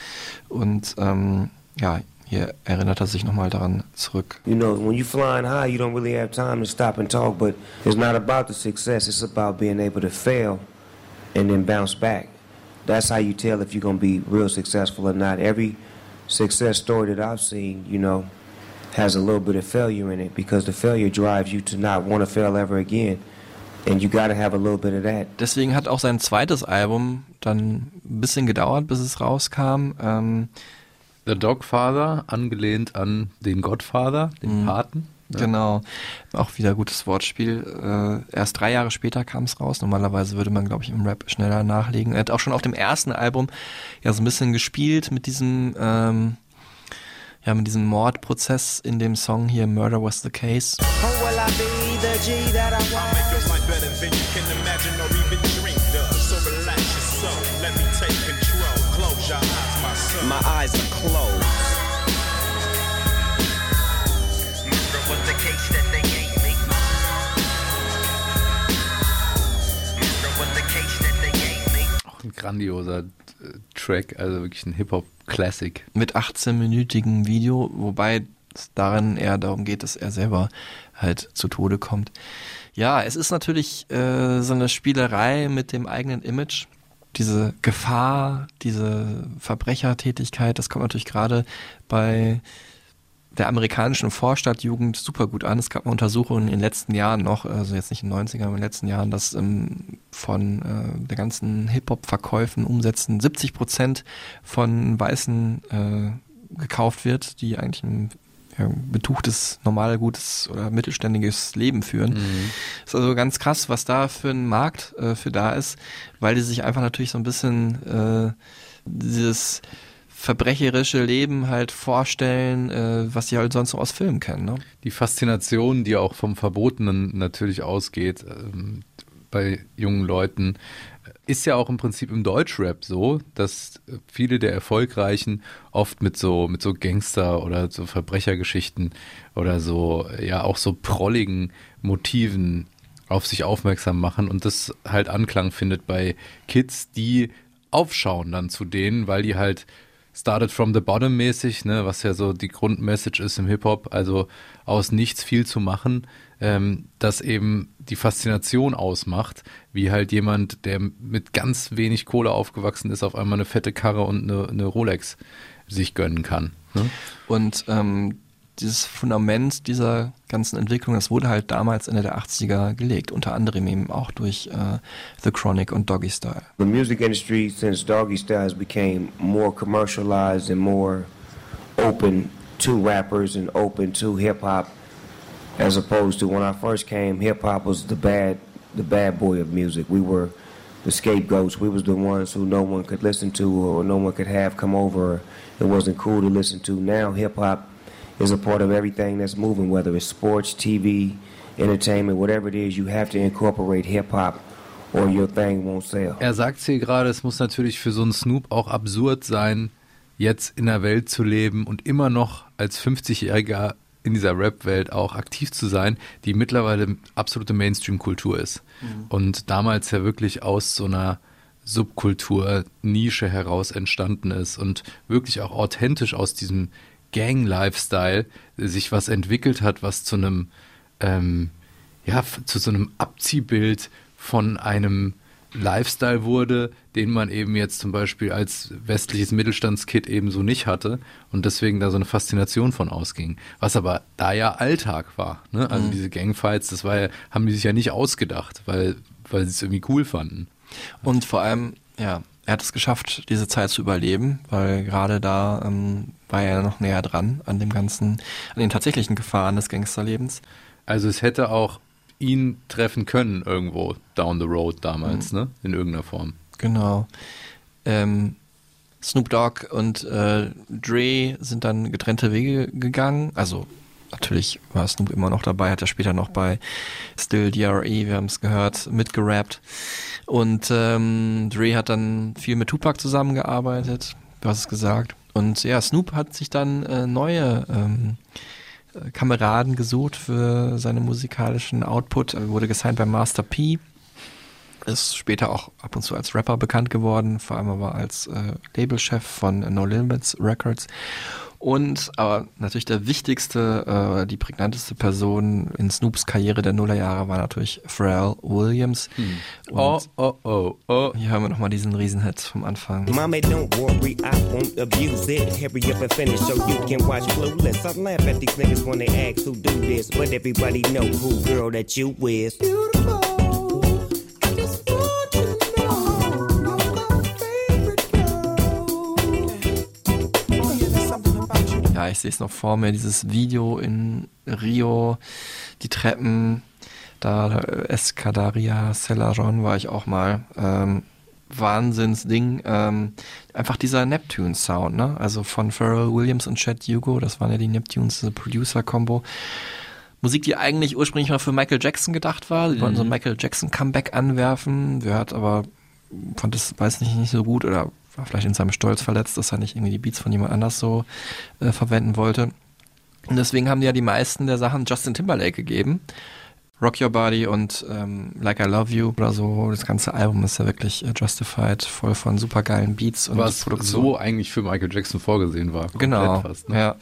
S2: Und ähm, ja, hier erinnert er sich nochmal daran zurück.
S6: You know, when you're flying high, you don't really have time to stop and talk, but it's not about the success, it's about being able to fail and then bounce back. That's how you tell if you're going to be real successful or not. Every success story that I've seen, you know, has a little bit of failure in it because the failure drives you to not want to fail ever again. and you got to have a little bit of that.
S2: Deswegen hat auch sein zweites Album dann ein bisschen gedauert, bis es rauskam. Ähm,
S1: The Dogfather, angelehnt an den Godfather, den Paten. Ja.
S2: Genau. Auch wieder gutes Wortspiel. Äh, erst drei Jahre später kam es raus. Normalerweise würde man, glaube ich, im Rap schneller nachlegen. Er hat auch schon auf dem ersten Album ja so ein bisschen gespielt mit diesem, ähm, ja, mit diesem Mordprozess in dem Song hier Murder Was the Case.
S4: Oh, will I be the G that I
S11: I'll my
S4: eyes are closed.
S5: Murder was the case that they gave me. Murder was the case that they gave me.
S1: Auch ein grandioser äh, Track, also wirklich ein Hip-Hop-Classic.
S2: Mit 18-minütigem Video, wobei es darin eher darum geht, dass er selber halt zu Tode kommt. Ja, es ist natürlich äh, so eine Spielerei mit dem eigenen Image. Diese Gefahr, diese Verbrechertätigkeit, das kommt natürlich gerade bei der amerikanischen Vorstadtjugend super gut an. Es gab mal Untersuchungen in den letzten Jahren noch, also jetzt nicht in den 90ern, aber in den letzten Jahren, dass ähm, von äh, der ganzen Hip-Hop-Verkäufen, Umsätzen 70 Prozent von Weißen äh, gekauft wird, die eigentlich ein ja, betuchtes, normal gutes oder mittelständiges Leben führen.
S1: Mhm.
S2: Ist also ganz krass, was da für ein Markt äh, für da ist, weil die sich einfach natürlich so ein bisschen äh, dieses verbrecherische Leben halt vorstellen, äh, was sie halt sonst so aus Filmen kennen. Ne?
S1: Die Faszination, die auch vom Verbotenen natürlich ausgeht ähm, bei jungen Leuten, ist ja auch im Prinzip im Deutschrap so, dass viele der Erfolgreichen oft mit so mit so Gangster oder so Verbrechergeschichten oder so ja auch so prolligen Motiven auf sich aufmerksam machen und das halt Anklang findet bei Kids, die aufschauen dann zu denen, weil die halt started from the bottom mäßig, ne, was ja so die Grundmessage ist im Hip-Hop, also aus nichts viel zu machen, ähm, das eben die Faszination ausmacht, wie halt jemand, der mit ganz wenig Kohle aufgewachsen ist, auf einmal eine fette Karre und eine, eine Rolex sich gönnen kann. Ne?
S2: Und ähm, dieses Fundament dieser ganzen Entwicklung, das wurde halt damals Ende der 80er gelegt, unter anderem eben auch durch äh, The Chronic und Doggy Style.
S6: The music industry, since Doggy Styles became more commercialized and more open to rappers and open to hip hop, as opposed to when I first came, hip hop was the bad, the bad boy of music. We were the scapegoats. We was the ones who no one could listen to or no one could have come over. It wasn't cool to listen to. Now hip hop is a part of everything that's moving, whether it's sports, TV, entertainment, whatever it is. You have to incorporate hip hop, or your thing won't sell.
S1: Er sagt hier gerade, es muss natürlich für so einen Snoop auch absurd sein, jetzt in der Welt zu leben und immer noch als 50-Jähriger in dieser Rap-Welt auch aktiv zu sein, die mittlerweile absolute Mainstream-Kultur ist.
S2: Mhm.
S1: Und damals ja wirklich aus so einer Subkultur, Nische heraus entstanden ist und wirklich auch authentisch aus diesem Gang-Lifestyle sich was entwickelt hat, was zu einem, ähm, ja, zu so einem Abziehbild von einem Lifestyle wurde, den man eben jetzt zum Beispiel als westliches Mittelstandskid eben so nicht hatte und deswegen da so eine Faszination von ausging. Was aber da ja Alltag war. Ne? Also
S2: Mhm.
S1: diese Gangfights, das war ja, haben die sich ja nicht ausgedacht, weil, weil sie es irgendwie cool fanden.
S2: Und vor allem, ja, er hat es geschafft, diese Zeit zu überleben, weil gerade da ähm, war er noch näher dran an dem ganzen, an den tatsächlichen Gefahren des Gangsterlebens.
S1: Also es hätte auch ihn treffen können irgendwo down the road damals,
S2: Mhm.
S1: ne? In irgendeiner Form.
S2: Genau. Ähm, Snoop Dogg und äh, Dre sind dann getrennte Wege gegangen. Also natürlich war Snoop immer noch dabei, hat er später noch bei Still DRE, wir haben es gehört, mitgerappt. Und ähm, Dre hat dann viel mit Tupac zusammengearbeitet, du hast es gesagt. Und ja, Snoop hat sich dann äh, neue ähm, äh, Kameraden gesucht für seine musikalischen Output. Er wurde gesigned bei Master P ist später auch ab und zu als Rapper bekannt geworden, vor allem aber als äh, Labelchef von No Limits Records. Und aber natürlich der wichtigste, äh, die prägnanteste Person in Snoops Karriere der Nullerjahre war natürlich Pharrell Williams. Und
S1: Oh, oh, oh, oh.
S2: Hier haben wir nochmal diesen Riesenhit vom Anfang.
S4: Mommy, don't worry, I won't abuse it. Hurry up and finish so you can watch Clueless. I laugh at these niggas when they ask who do this, but everybody know who girl that you is. Beautiful.
S2: Ich sehe es noch vor mir, dieses Video in Rio, die Treppen, da äh, Escadaria Celaron war ich auch mal. Ähm, Wahnsinnsding. Ähm, einfach dieser Neptune-Sound, ne? Also von Pharrell Williams und Chad Hugo, das waren ja die Neptunes, diese Producer-Combo. Musik, die eigentlich ursprünglich mal für Michael Jackson gedacht war. Sie wollten so ein Michael Jackson-Comeback anwerfen. Der hat aber, fand es, weiß nicht, nicht so gut oder war vielleicht in seinem Stolz verletzt, dass er nicht irgendwie die Beats von jemand anders so äh, verwenden wollte. Und deswegen haben die ja die meisten der Sachen Justin Timberlake gegeben. Rock Your Body und ähm, Like I Love You oder so. Das ganze Album ist ja wirklich äh, justified, voll von supergeilen Beats und
S1: Was
S2: Produktion.
S1: so eigentlich für Michael Jackson vorgesehen war.
S2: Genau.
S1: Fast, ne?
S2: Ja.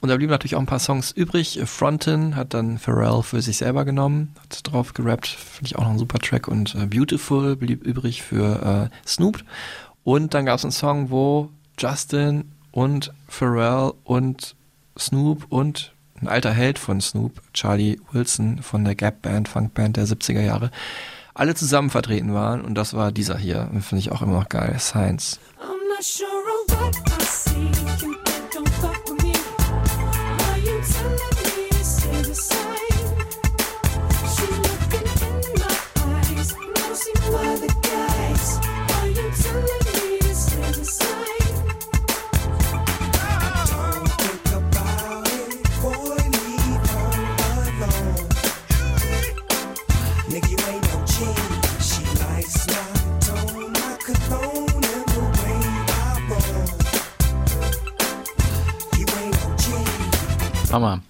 S2: Und da blieben natürlich auch ein paar Songs übrig. Frontin hat dann Pharrell für sich selber genommen, hat drauf gerappt, finde ich auch noch ein super Track. Und äh, Beautiful blieb übrig für äh, Snoop. Und dann gab es einen Song, wo Justin und Pharrell und Snoop und ein alter Held von Snoop, Charlie Wilson von der Gap Band, Funk Band der 70er Jahre, alle zusammen vertreten waren. Und das war dieser hier. Finde ich auch immer noch geil. Science.
S10: I'm not sure of what I see.
S1: Hammer.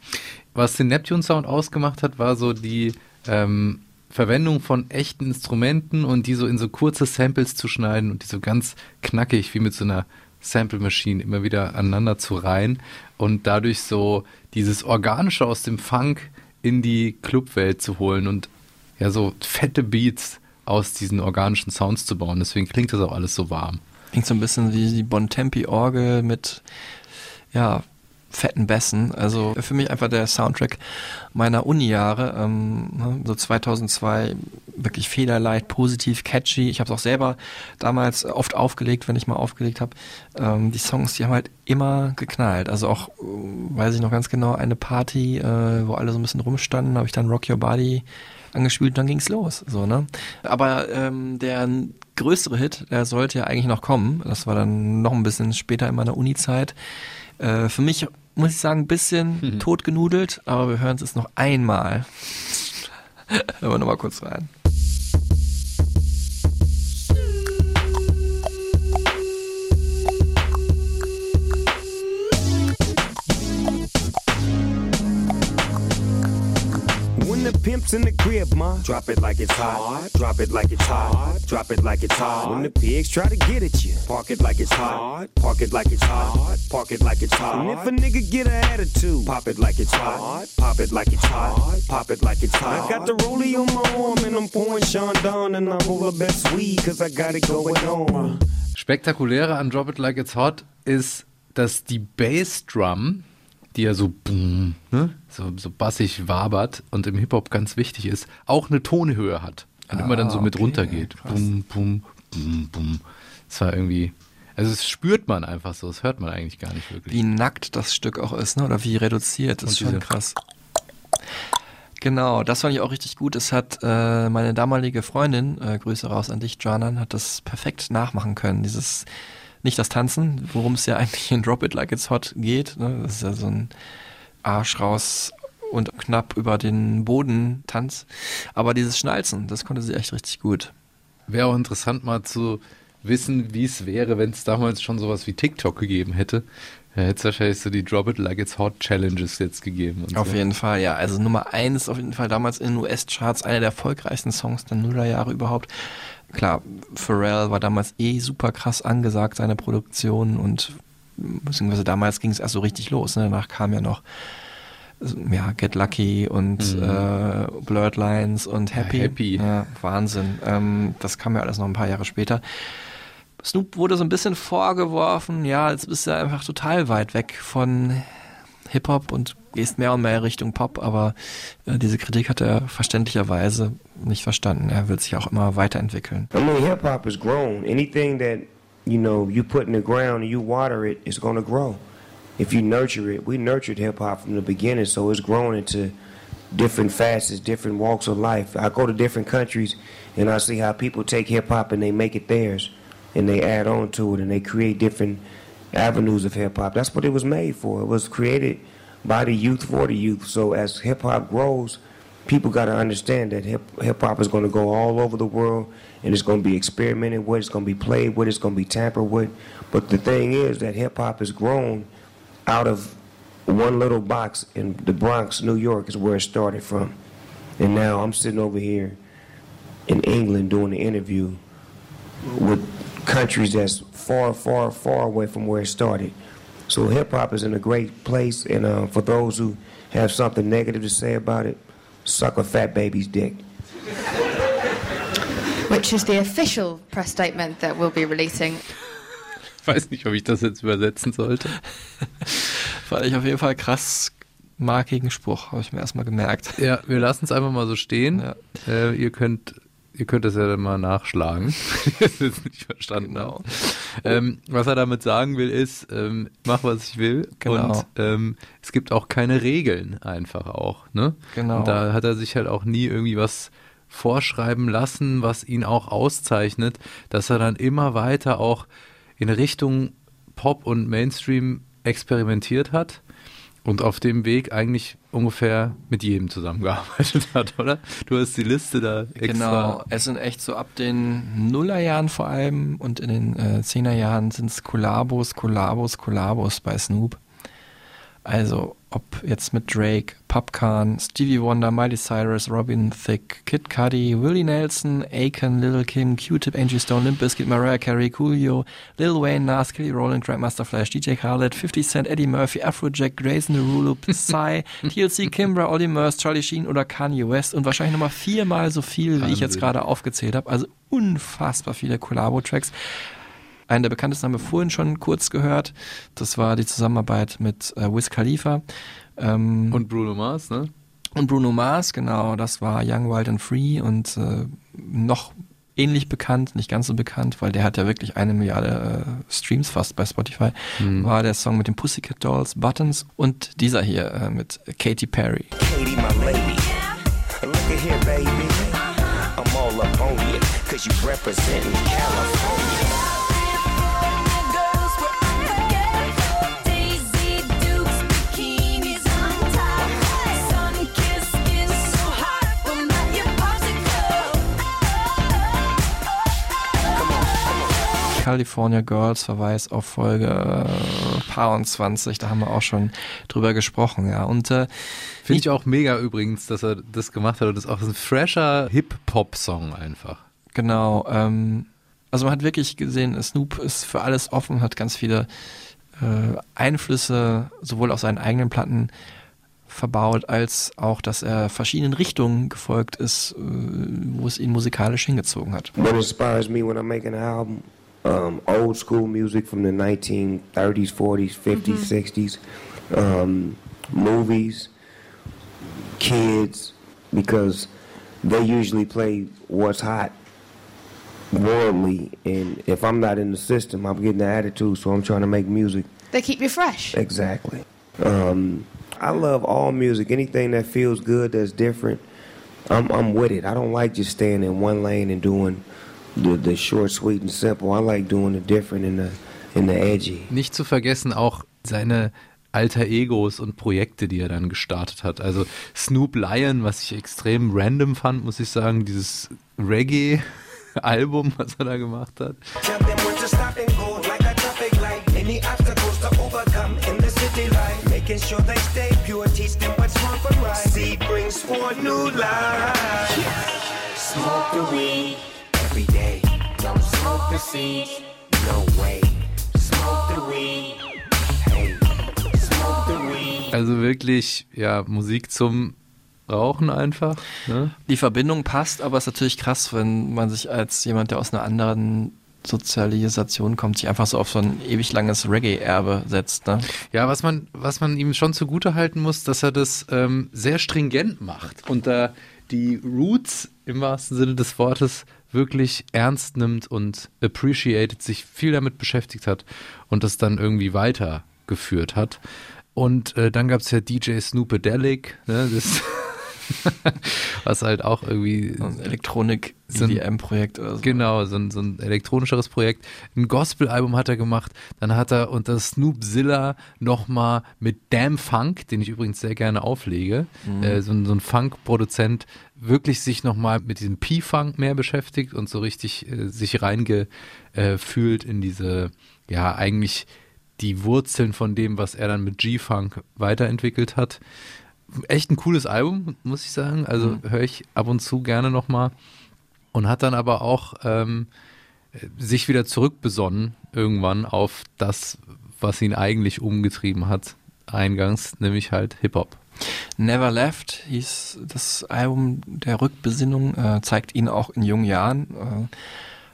S1: Was den Neptune-Sound ausgemacht hat, war so die ähm, Verwendung von echten Instrumenten und die so in so kurze Samples zu schneiden und die so ganz knackig wie mit so einer Sample Machine immer wieder aneinander zu reihen und dadurch so dieses Organische aus dem Funk in die Clubwelt zu holen und ja so fette Beats aus diesen organischen Sounds zu bauen. Deswegen klingt das auch alles so warm.
S2: Klingt so ein bisschen wie die Bontempi-Orgel mit, ja, fetten Bässen. Also für mich einfach der Soundtrack meiner Uni-Jahre. Ähm, ne, so 2002 wirklich federleicht, positiv, catchy. Ich habe es auch selber damals oft aufgelegt, wenn ich mal aufgelegt habe. Ähm, die Songs, die haben halt immer geknallt. Also auch, äh, weiß ich noch ganz genau, eine Party, äh, wo alle so ein bisschen rumstanden, habe ich dann Rock Your Body angespielt und dann ging's los. So, ne? Aber ähm, der größere Hit, der sollte ja eigentlich noch kommen. Das war dann noch ein bisschen später in meiner Uni-Zeit. Äh, für mich muss ich sagen, ein bisschen totgenudelt, aber wir hören es jetzt noch einmal. Hören wir nochmal kurz rein.
S4: The pimp's in the crib, ma, drop it like it's hot. Drop it like it's hot. Drop it like it's hot. When the pigs try to get at you, park it like it's hot. Park it like it's hot. Park it like it's hot. And if a nigga get an attitude, pop it like it's hot. Pop it like it's hot. Pop it like it's hot. I got the rollie on my arm and I'm pouring Sean Don and I roll the best weed cause I got it going on.
S1: Spektakuläre an Drop It Like It's Hot ist, dass die Bassdrum, die ja so, boom, ne, so, so bassig wabert und im Hip-Hop ganz wichtig ist, auch eine Tonhöhe hat und immer dann so mit
S2: okay,
S1: runtergeht. Bum, bum, bum, bum. Das war irgendwie, also das spürt man einfach so, das hört man eigentlich gar nicht wirklich.
S2: Wie nackt das Stück auch ist, ne? oder wie reduziert. Das ist schon krass. Genau, das fand ich auch richtig gut. Es hat äh, meine damalige Freundin, äh, Grüße raus an dich, Janan, hat das perfekt nachmachen können. Dieses, nicht das Tanzen, worum es ja eigentlich in Drop It Like It's Hot geht. Ne? Das ist ja so ein Arsch raus und knapp über den Boden Tanz. Aber dieses Schnalzen, das konnte sie echt richtig gut.
S1: Wäre auch interessant mal zu wissen, wie es wäre, wenn es damals schon sowas wie TikTok gegeben hätte. Da hätte es wahrscheinlich so die Drop It Like It's Hot Challenges jetzt gegeben.
S2: Auf
S1: so.
S2: jeden Fall, ja. Also Nummer eins auf jeden Fall damals in den US-Charts, einer der erfolgreichsten Songs der Nullerjahre überhaupt. Klar, Pharrell war damals eh super krass angesagt, seine Produktion und beziehungsweise damals ging es erst so richtig los. Ne? Danach kam ja noch ja, Get Lucky und
S1: Mhm.
S2: äh, Blurred Lines und Happy.
S1: Ja, Happy.
S2: Ja, Wahnsinn. Ähm, das kam ja alles noch ein paar Jahre später. Snoop wurde so ein bisschen vorgeworfen, ja, jetzt bist du einfach total weit weg von Hip-Hop und gehst mehr und mehr Richtung Pop, aber äh, diese Kritik hat er verständlicherweise nicht verstanden. Er will sich auch immer weiterentwickeln.
S6: I mean, hip hop has grown. Anything that you know you put in the ground and you water it, it's gonna grow. if you nurture it, we nurtured hip hop from the beginning, so it's grown into different facets, different walks of life. I go to different countries and I see how people take hip hop and they make it theirs and they add on to it and they create different avenues of hip hop. That's what it was made for. It was created by the youth for the youth. So as hip hop grows, people got to understand that hip hip hop is going to go all over the world and it's going to be experimented with, it's going to be played with, it's going to be tampered with. But the thing is that hip hop has grown out of one little box in the Bronx, New York, is where it started from. And now I'm sitting over here in England doing the interview with countries that's far, far, far away from where it started. So hip hop is in a great place, and uh, for those who have something negative to say about it, suck a fat baby's dick.
S12: Which is the official press statement that we'll be releasing.
S1: Ich weiß nicht, ob ich das jetzt übersetzen sollte.
S2: Fand ich auf jeden Fall krass markigen Spruch, habe ich mir erstmal gemerkt.
S1: Ja, wir lassen es einfach mal so stehen. Äh, ihr könnt ihr könnt das ja dann mal nachschlagen, ihr es nicht verstanden
S2: Genau.
S1: habt. Ähm, was er damit sagen will, ist, ähm, mach was ich will.
S2: Genau.
S1: Und ähm, es gibt auch keine Regeln einfach auch. Ne?
S2: Genau.
S1: Und da hat er sich halt auch nie irgendwie was vorschreiben lassen, was ihn auch auszeichnet, dass er dann immer weiter auch in Richtung Pop und Mainstream experimentiert hat und auf dem Weg eigentlich ungefähr mit jedem zusammengearbeitet hat, oder? Du hast die Liste da extra.
S2: Genau, es sind echt so ab den Nullerjahren vor allem und in den äh, Zehnerjahren sind es Kollabos, Kollabos, Kollabos bei Snoop. Also ob jetzt mit Drake, Popcorn, Stevie Wonder, Miley Cyrus, Robin Thicke, Kid Cudi, Willie Nelson, Akon, Lil Kim, Q-Tip, Angie Stone, Limp Bizkit, Mariah Carey, Coolio, Lil Wayne, Nas, Kelly Rowland, Grandmaster Flash, DJ Khaled, 50 Cent, Eddie Murphy, Afrojack, Grayson Derulo, Psy, TLC, Kimbra, Olly Murs, Charlie Sheen oder Kanye West und wahrscheinlich nochmal viermal so viel, wie ich jetzt gerade aufgezählt habe. Also unfassbar viele Collabo-Tracks. Einen der bekanntesten haben wir vorhin schon kurz gehört. Das war die Zusammenarbeit mit äh, Wiz Khalifa. Ähm,
S1: und Bruno Mars, ne?
S2: Und Bruno Mars, genau. Das war Young, Wild and Free und äh, noch ähnlich bekannt, nicht ganz so bekannt, weil der hat ja wirklich eine Milliarde äh, Streams fast bei Spotify,
S1: Hm.
S2: war der Song mit den Pussycat Dolls, Buttons und dieser hier äh, mit Katy Perry.
S4: Katie, my lady. Look at here, baby. I'm all up on you, cause you representing California.
S2: California Girls, Verweis auf Folge äh, Paar 20, da haben wir auch schon drüber gesprochen, ja. Und äh,
S1: Finde ich auch mega übrigens, dass er das gemacht hat und das ist auch ein fresher Hip-Hop-Song einfach.
S2: Genau. Ähm, also man hat wirklich gesehen, Snoop ist für alles offen, hat ganz viele äh, Einflüsse sowohl auf seinen eigenen Platten verbaut, als auch, dass er verschiedenen Richtungen gefolgt ist, äh, wo es ihn musikalisch hingezogen hat.
S6: What inspires me when I'm making an album? Um, old school music from the 1930s, 40s, 50s, 60s, um, movies, kids, because they usually play what's hot worldly, and if I'm not in the system, I'm getting the attitude, so I'm trying to make music
S12: They keep you fresh.
S6: Exactly. Um, I love all music. Anything that feels good, that's different. I'm I'm with it. I don't like just staying in one lane and doing the the short, sweet, and simple. I like doing the different and the and the edgy.
S1: Nicht zu vergessen auch seine alter Egos und Projekte, die er dann gestartet hat. Also Snoop Lion, was ich extrem random fand, muss ich sagen, dieses Reggae-Album, was er da gemacht hat.
S4: Tell them when to stop and go like a traffic light. Any obstacles to overcome in the city life. Making sure they stay pure, teach them what's wrong from right. Seed brings forth new life. Smoke the weed smoke the seed. No way. Smoke the weed. Hey, smoke the weed.
S1: Also wirklich, ja, Musik zum Rauchen einfach. Ne?
S2: Die Verbindung passt, aber es ist natürlich krass, wenn man sich als jemand, der aus einer anderen Sozialisation kommt, sich einfach so auf so ein ewig langes Reggae-Erbe setzt. Ne?
S1: Ja, was man, was man ihm schon zugute halten muss, dass er das ähm, sehr stringent macht und da die Roots im wahrsten Sinne des Wortes wirklich ernst nimmt und appreciated, sich viel damit beschäftigt hat und das dann irgendwie weiter geführt hat. Und äh, dann gab es ja DJ Snoopadelic, ne, das was halt auch irgendwie
S2: ein Elektronik
S1: so ein-
S2: EDM-Projekt oder so.
S1: Genau, so ein, so ein elektronischeres Projekt. Ein Gospel-Album hat er gemacht. Dann hat er unter Snoopzilla nochmal mit Damn Funk, den ich übrigens sehr gerne auflege,
S2: Mhm.
S1: äh, so, so ein Funk-Produzent, wirklich sich nochmal mit diesem P-Funk mehr beschäftigt und so richtig äh, sich reingefühlt fühlt in diese, ja, eigentlich die Wurzeln von dem, was er dann mit G-Funk weiterentwickelt hat. Echt ein cooles Album, muss ich sagen. Also
S2: Mhm.
S1: höre ich ab und zu gerne nochmal und hat dann aber auch ähm, sich wieder zurückbesonnen irgendwann auf das, was ihn eigentlich umgetrieben hat, eingangs, nämlich halt Hip-Hop.
S2: Never Left hieß das Album der Rückbesinnung, äh, zeigt ihn auch in jungen Jahren. Äh,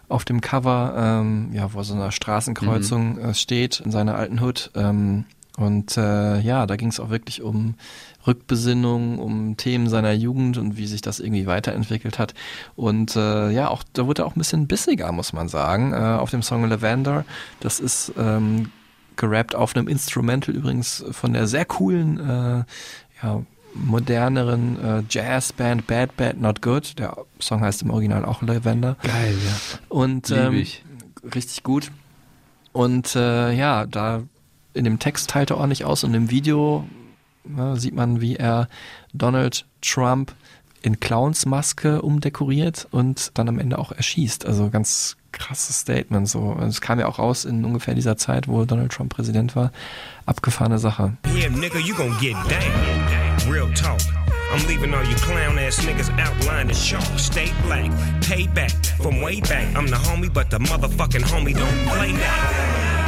S2: auf dem Cover, ähm, ja, wo so einer Straßenkreuzung äh, steht in seiner alten Hood. Ähm, und äh, ja, da ging es auch wirklich um Rückbesinnung, um Themen seiner Jugend und wie sich das irgendwie weiterentwickelt hat. Und äh, ja, auch da wurde er auch ein bisschen bissiger, muss man sagen, äh, auf dem Song Lavender. Das ist ähm, gerappt auf einem Instrumental übrigens von der sehr coolen, äh, ja, moderneren äh, Jazzband Bad Bad Not Good. Der Song heißt im Original auch Lavender.
S1: Geil, ja.
S2: Und ähm,
S1: ich.
S2: richtig gut. Und äh, ja, da in dem Text teilt er ordentlich aus und im Video ja, sieht man, wie er Donald Trump in Clownsmaske umdekoriert und dann am Ende auch erschießt. Also ganz krasses Statement. So, es kam ja auch raus in ungefähr dieser Zeit, wo Donald Trump Präsident war. Abgefahrene Sache.
S4: Yeah, nigga, you gon' get down. Real talk. I'm leaving all you clown ass niggas outlined as chalk. Stay black, pay back from way back. I'm the homie, but the motherfucking homie don't play that.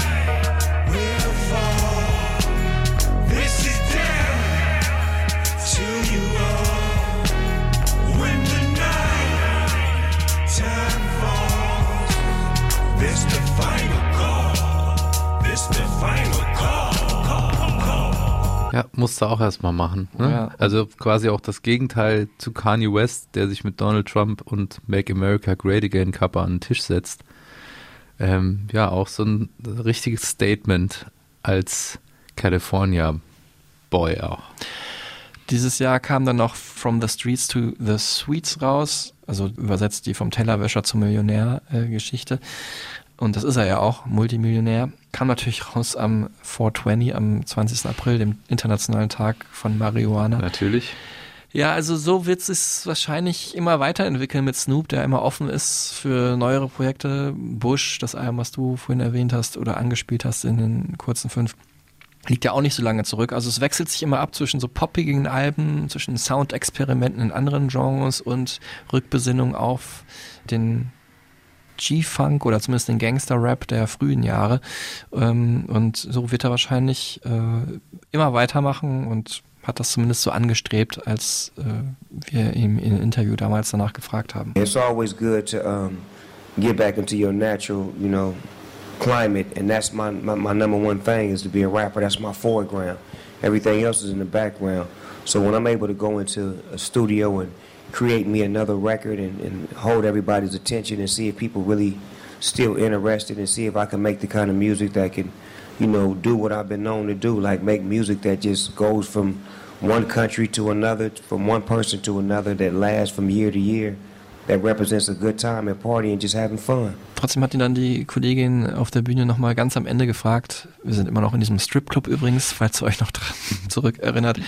S4: This the final call. This the final call. Call, call.
S1: Ja, musste auch erstmal machen. Ne?
S2: Ja.
S1: Also quasi auch das Gegenteil zu Kanye West, der sich mit Donald Trump und Make America Great Again Kappa an den Tisch setzt. Ähm, ja, auch so ein richtiges Statement als California Boy auch.
S2: Dieses Jahr kam dann noch From the Streets to the Sweets raus, also übersetzt die vom Tellerwäscher zum Millionär äh, Geschichte. Und das ist er ja auch, Multimillionär. Kam natürlich raus am 420, am 20. April, dem internationalen Tag von Marihuana.
S1: Natürlich.
S2: Ja, also so wird es wahrscheinlich immer weiterentwickeln mit Snoop, der immer offen ist für neuere Projekte. Bush, das Album, was du vorhin erwähnt hast oder angespielt hast in den kurzen fünf, liegt ja auch nicht so lange zurück. Also es wechselt sich immer ab zwischen so poppigen Alben, zwischen Soundexperimenten in anderen Genres und Rückbesinnung auf den G-Funk oder zumindest den Gangster-Rap der frühen Jahre. Ähm, und so wird er wahrscheinlich äh, immer weitermachen und hat das zumindest so angestrebt, als äh, wir ihm einem Interview damals danach gefragt haben.
S6: It's always good to um, get back into your natural, you know, climate, and that's my, my my number one thing is to be a rapper. That's my foreground. Everything else is in the background. So when I'm able to go into a studio and create me another record and, and hold everybody's attention and see if people really still interested and see if I can make the kind of music that can, you know, do what I've been known to do, like make music that just goes from one country to another, from one person to another, that lasts from year to year, that represents a good time at party and just having fun.
S2: Trotzdem hat ihn dann die Kollegin auf der Bühne nochmal ganz am Ende gefragt, wir sind immer noch in diesem Stripclub übrigens, falls ihr euch noch dran zurückerinnert,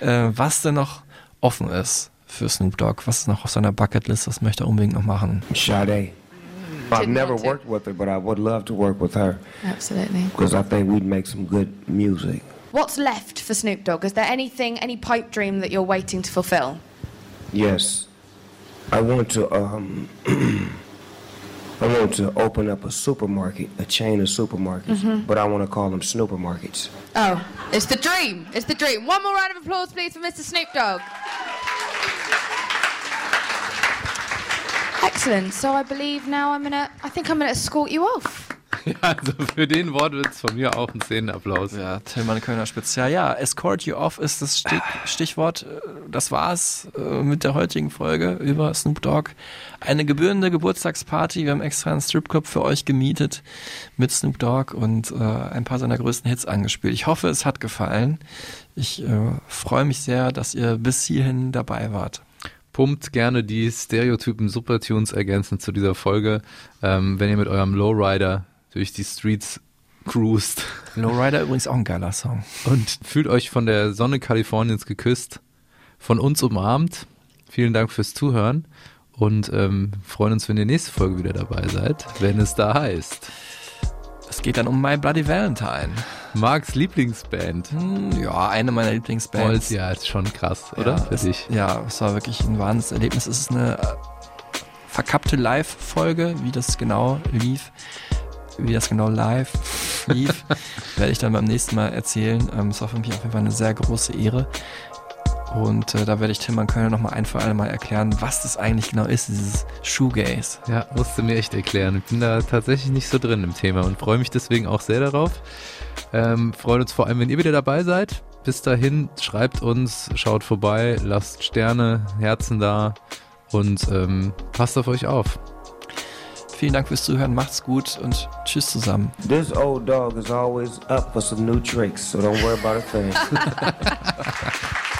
S2: äh, was denn noch offen ist für Snoop Dogg, was ist noch auf seiner Bucketlist, was möchte er unbedingt noch machen.
S6: Sade. I've never worked with her, but I would love to work with her
S12: Absolutely.
S6: because I think we'd make some good music.
S12: What's left for Snoop Dogg? Is there anything, any pipe dream that you're waiting to fulfill?
S6: Yes, I want to. Um, I want to open up a supermarket, a chain of supermarkets,
S12: Mhm.
S6: but I want to call them snoopermarkets.
S12: Oh, it's the dream. It's the dream. One more round of applause, please, for Mr. Snoop Dogg. Excellent. So I believe now I'm gonna. I think I'm gonna escort you off.
S1: Also für den Wortwitz von mir auch ein Szenenapplaus.
S2: Ja, Tillmann Kölner Spezial. Ja, Escort You Off ist das Stich Stichwort. Äh, Das war's äh, mit der heutigen Folge über Snoop Dogg. Eine gebührende Geburtstagsparty. Wir haben extra einen Stripclub für euch gemietet mit Snoop Dogg und äh, ein paar seiner größten Hits angespielt. Ich hoffe, es hat gefallen. Ich äh, freue mich sehr, dass ihr bis hierhin dabei wart.
S1: Pumpt gerne die Stereotypen Supertunes ergänzend zu dieser Folge, ähm, wenn ihr mit eurem Lowrider durch die Streets cruist.
S2: Lowrider übrigens auch ein geiler Song.
S1: Und fühlt euch von der Sonne Kaliforniens geküsst, von uns umarmt. Vielen Dank fürs Zuhören und ähm, freuen uns, wenn ihr nächste Folge wieder dabei seid, wenn es da heißt.
S2: Es geht dann um My Bloody Valentine.
S1: Marks Lieblingsband.
S2: Hm, ja, eine meiner Lieblingsbands.
S1: Holz, ja, ist schon krass, oder?
S2: Ja,
S1: Für
S2: es,
S1: dich.
S2: ja, es war wirklich ein Wahnsinnserlebnis. Es ist eine äh, verkappte Live-Folge, wie das genau lief, wie das genau live lief, werde ich dann beim nächsten Mal erzählen. Ähm, es war für mich auf jeden Fall eine sehr große Ehre. Und äh, da werde ich Tilman Kölner nochmal ein für alle Mal erklären, was das eigentlich genau ist, dieses Shoegaze.
S1: Ja, musste mir echt erklären. Ich bin da tatsächlich nicht so drin im Thema und freue mich deswegen auch sehr darauf. Ähm, freuen uns vor allem, wenn ihr wieder dabei seid. Bis dahin, schreibt uns, schaut vorbei, lasst Sterne, Herzen da und ähm, passt auf euch auf.
S2: Vielen Dank fürs Zuhören, macht's gut und tschüss zusammen.
S6: This old dog is always up for some new tricks, so don't worry about a thing.